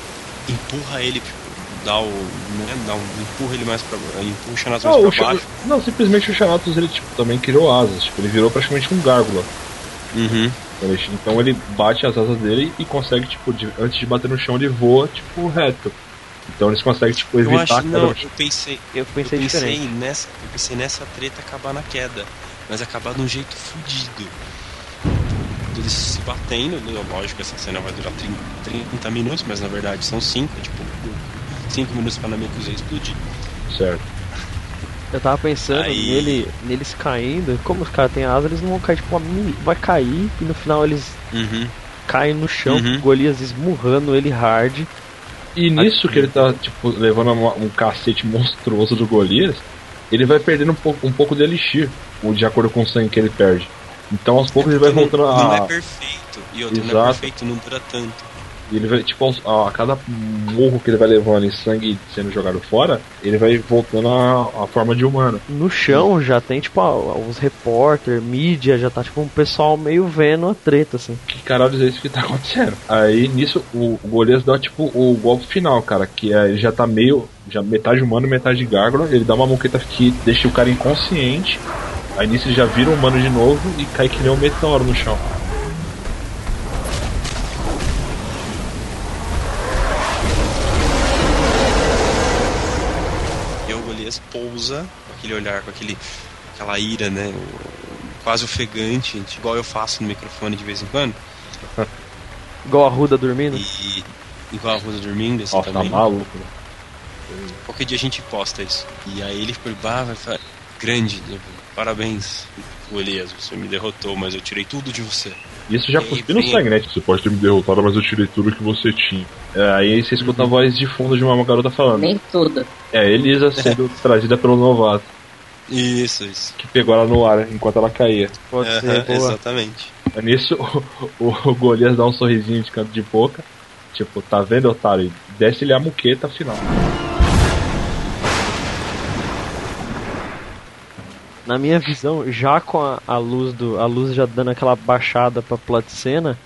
empurra ele, tipo, dá o. Né, dá um, empurra ele mais pra empurra o Xanatos Não, mais o pra baixo. não, simplesmente o Xanatos ele tipo, também criou asas. Tipo, ele virou praticamente um gárgula. Uhum. Então ele bate as asas dele e consegue, tipo, de- antes de bater no chão, ele voa, tipo, reto. Então eles conseguem, tipo, Eu evitar acho, a queda não, eu pensei, Eu eu pensei, pensei diferente. nessa, eu pensei nessa treta acabar na queda, mas acabar de um jeito fudido. Eles se batendo, né, lógico, essa cena vai durar 30, 30 minutos, mas na verdade são 5, tipo, 5 minutos pra Namekusei explodir. Certo. Eu tava pensando Aí- nele, neles caindo, como os caras têm asa, eles não vão cair, tipo, a mini- vai cair e no final eles Uhum. caem no chão, Uhum. Golias esmurrando ele hard. E nisso que ele tá, tipo, levando uma- um cacete monstruoso do Golias, ele vai perdendo um pouco, um pouco de elixir, o- de acordo com o sangue que ele perde. Então aos poucos ele vai Porque voltando não, não é a. perfeito, e outro, não é Exato. perfeito, não dura tanto. E ele vai, tipo, a, a cada morro que ele vai levando em sangue sendo jogado fora, ele vai voltando a, a forma de humano. No chão já tem, tipo, os repórter, mídia, já tá, tipo, um pessoal meio vendo a treta, assim. Que caralho é isso que tá acontecendo? Aí nisso o, o Golias dá tipo o golpe final, cara, que é, ele já tá meio. Já metade humano metade gárgula. Ele dá uma moqueta que deixa o cara inconsciente. Aí nisso ele já vira humano de novo e cai que nem um meteoro no chão. E o Com aquele olhar, com aquele, aquela ira, né? quase ofegante, igual eu faço no microfone de vez em quando. <laughs> Igual a Ruda dormindo. E igual a Rosa dormindo, assim Nossa, tá também. maluco. né? Qualquer dia a gente posta isso. E aí ele por bah, vai grande, parabéns, Golias, você me derrotou, mas eu tirei tudo de você. Isso já cuspiu no sangue, né? Você pode ter me derrotado, mas eu tirei tudo que você tinha. É, aí você escuta a voz de fundo de uma garota falando. Nem toda. É, Elisa sendo <laughs> trazida pelo novato, Isso, isso. que pegou ela no ar enquanto ela caía. Pode ser, boa. exatamente. É nisso <laughs> o, o Golias dá um sorrisinho de canto de boca. Tipo, tá vendo, otário? Desce-lhe a muqueta final. Na minha visão, já com a, a luz do. A luz já dando aquela baixada pra plot cena,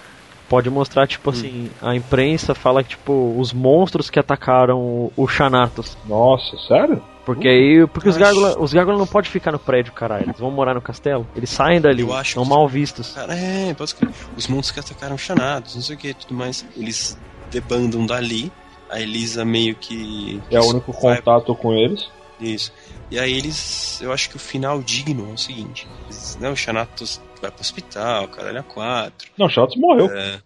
pode mostrar, tipo assim, a imprensa fala que, tipo, os monstros que atacaram o, o Xanatos. Nossa, sério? Porque aí. Porque os gárgulas os gárgulas não podem ficar no prédio, caralho. Eles vão morar no castelo. Eles saem dali, Eu acho são mal vistos. Cara, é, pode escrever. Os monstros que atacaram chanados, não sei o que, tudo mais. Eles debandam dali. A Elisa meio que. É o único vai- contato com eles. Isso. E aí eles. Eu acho que o final digno é o seguinte: eles, né, o Xanatos vai pro hospital, caralho, a quatro. Não, Chatos morreu. É,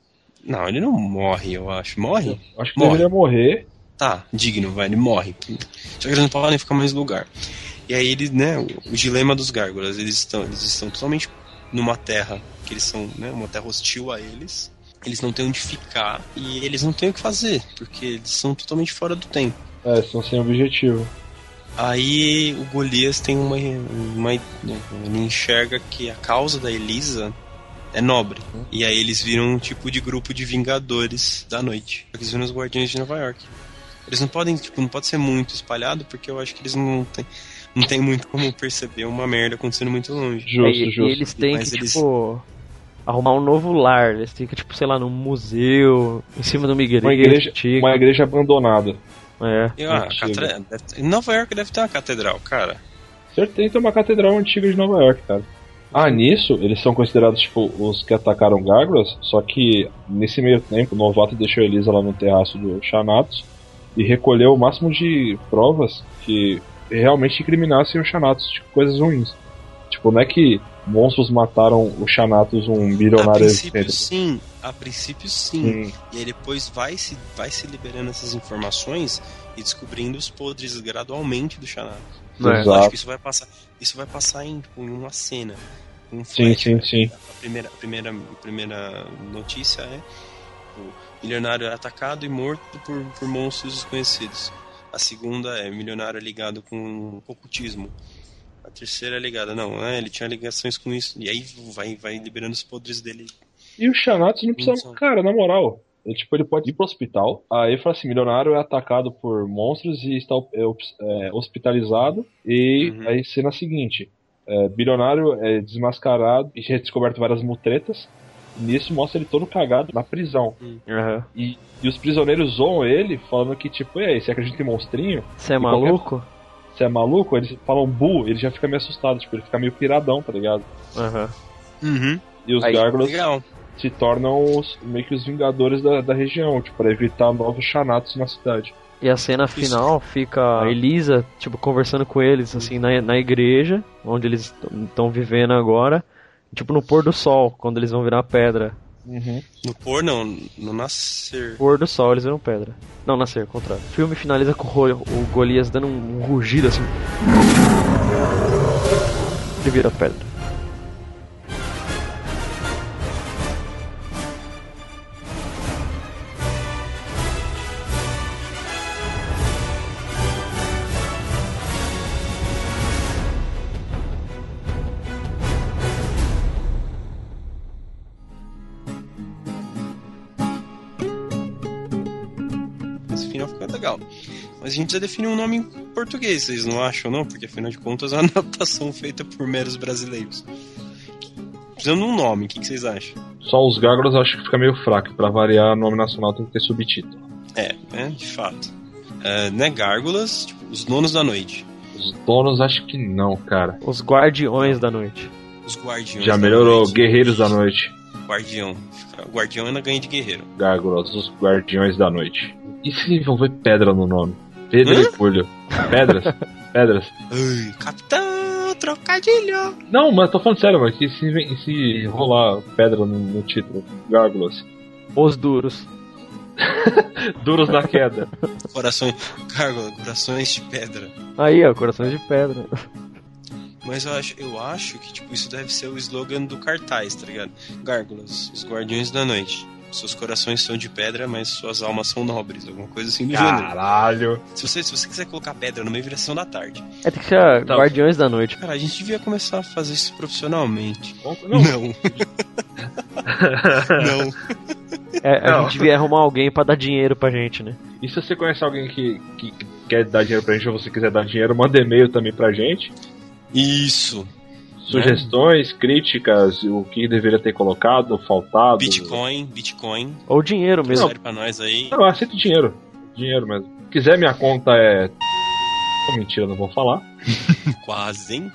não, ele não morre, eu acho. Morre? Acho que Morre. deveria morrer. Tá, digno, vai, ele morre. Só que eles não podem ficar mais no lugar. E aí eles, né, o, o dilema dos gárgulas, eles estão, eles estão totalmente numa terra que eles são, né, uma terra hostil a eles. Eles não têm onde ficar e eles não têm o que fazer, porque eles são totalmente fora do tempo. É, estão sem objetivo. Aí o Golias tem uma, uma. Ele enxerga que a causa da Elisa é nobre. E aí eles viram um tipo de grupo de vingadores da noite. Eles viram os guardiões de Nova York. Eles não podem, tipo, não pode ser muito espalhado, porque eu acho que eles não têm. Não tem muito como perceber uma merda acontecendo muito longe. Justo, e, justo. e eles têm Mas que, eles- tipo. Arrumar um novo lar. Eles ficam, tipo, sei lá, num museu, em cima de uma igreja. Uma igreja, antiga. uma igreja abandonada. É. E, ah, catre- em Nova York deve ter uma catedral, cara. Certeza tem uma catedral antiga de Nova York, cara. Ah, nisso, eles são considerados, tipo, os que atacaram Gárgulas, só que nesse meio tempo, o novato deixou a Elisa lá no terraço do Xanatos e recolheu o máximo de provas que realmente incriminassem o Xanatos de coisas ruins. Tipo, não é que monstros mataram o Xanatos, um A bilionário princípio sim, a princípio sim. Sim. E aí depois vai se, vai se liberando essas informações e descobrindo os podres gradualmente do Xanato. Não é? Eu acho que isso vai passar, isso vai passar em, tipo, em uma cena. Um Sim, flash, sim, né? sim. A primeira, a primeira, a primeira notícia é o milionário é atacado e morto por, por monstros desconhecidos. A segunda é milionário ligado com ocultismo. A terceira é ligada, não, né? Ele tinha ligações com isso. E aí vai, vai liberando os podres dele. E o Xanatos não precisa. Não. Cara, na moral. Ele, tipo, ele pode ir pro hospital. Aí fala assim: milionário é atacado por monstros e está é, é, hospitalizado. E Uhum. aí, cena seguinte: é, bilionário é desmascarado e é descoberto várias mutretas. E nisso mostra ele todo cagado na prisão. Aham. E, e os prisioneiros zoam ele, falando que, tipo, e aí, você acredita em monstrinho? Você é E qualquer- maluco? Você é maluco? Eles falam bu, ele já fica meio assustado, tipo, ele fica meio piradão, tá ligado? Aham. Uhum. E os Aí, gárgulas Legal. se tornam os, meio que os vingadores da, da região, tipo, pra evitar novos Xanatos na cidade. E a cena final fica a Elisa, tipo, conversando com eles, assim, na, na igreja, onde eles estão vivendo agora. Tipo, no pôr do sol, quando eles vão virar pedra. No pôr, não, no nascer. Pôr do sol, eles viram pedra. Não, nascer, ao contrário. O filme finaliza com o, Golias dando um, um rugido, assim. Ele vira pedra. Gente precisa definir um nome em português, vocês não acham, não? Porque afinal de contas é uma <laughs> adaptação feita por meros brasileiros. Precisamos de um nome, o que, que vocês acham? Só os gárgulas eu acho que fica meio fraco, pra variar, nome nacional tem que ter subtítulo. É, né? De fato. É, né, Gárgulas, tipo, os donos da noite. Os donos acho que não, cara. Os guardiões da noite. Os guardiões. Já da melhorou, noite. Guerreiros da Noite. Guardião. O guardião ainda ganha de guerreiro. Gárgulas, os Guardiões da Noite. E se envolver pedra no nome? Pedregulho. Pedras? <laughs> Pedras? Ai, capitão, trocadilho. Não, mas tô falando sério, mas que se, e se rolar pedra no, no título, Gárgulas. Os duros. <laughs> Duros na queda. Corações. Gárgula, corações de pedra. Aí, ó, corações de pedra. Mas eu acho, eu acho que tipo, isso deve ser o slogan do cartaz, tá ligado? Gárgulas, os guardiões da noite. Seus corações são de pedra, mas suas almas são nobres. Alguma coisa assim do gênero. Caralho. Se você, se você quiser colocar pedra no meio, vira da tarde. É, tem que ser Tá. guardiões da noite. Cara, a gente devia começar a fazer isso profissionalmente. Não. Não. <laughs> Não. É, a Não. gente devia arrumar alguém pra dar dinheiro pra gente, né? E se você conhece alguém que, que quer dar dinheiro pra gente ou você quiser dar dinheiro, manda e-mail também pra gente. Isso. Sugestões, críticas, o que deveria ter colocado, faltado. Bitcoin, Bitcoin. Ou dinheiro mesmo. Sério pra nós aí. Não, eu aceito dinheiro. Dinheiro mesmo. Se quiser, minha conta é. Mentira, não vou falar. <laughs> Quase, hein?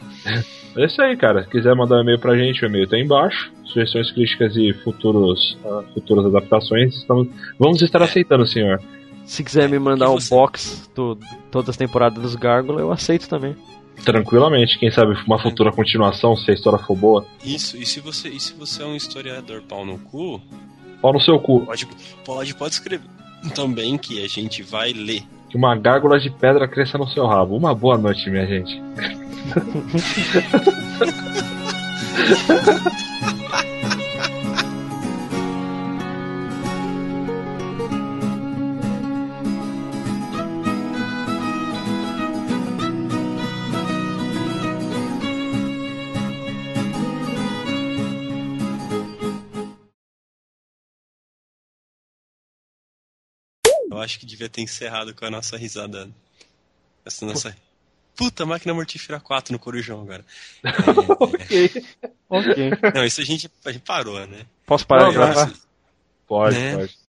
É isso aí, cara. Se quiser mandar um e-mail pra gente, o e-mail tá aí embaixo. Sugestões, críticas e futuros, ah, futuras adaptações. Estamos... Vamos estar aceitando, senhor. Se quiser me mandar E um você? box do todas as temporadas dos Gárgula, eu aceito também. Tranquilamente. Quem sabe uma futura continuação, se a história for boa. Isso, e se você, e se você é um historiador pau no cu, Pau no seu cu. pode, pode, pode escrever também que a gente vai ler. Que uma gárgula de pedra cresça no seu rabo. Uma boa noite, minha gente. <laughs> acho que devia ter encerrado com a nossa risada. Essa nossa. Puta, máquina mortífera 4 no Corujão agora. <laughs> ok. Ok. Não, isso a gente, a gente parou, né? Posso parar Não, de não, gravar? Pode, Né? pode.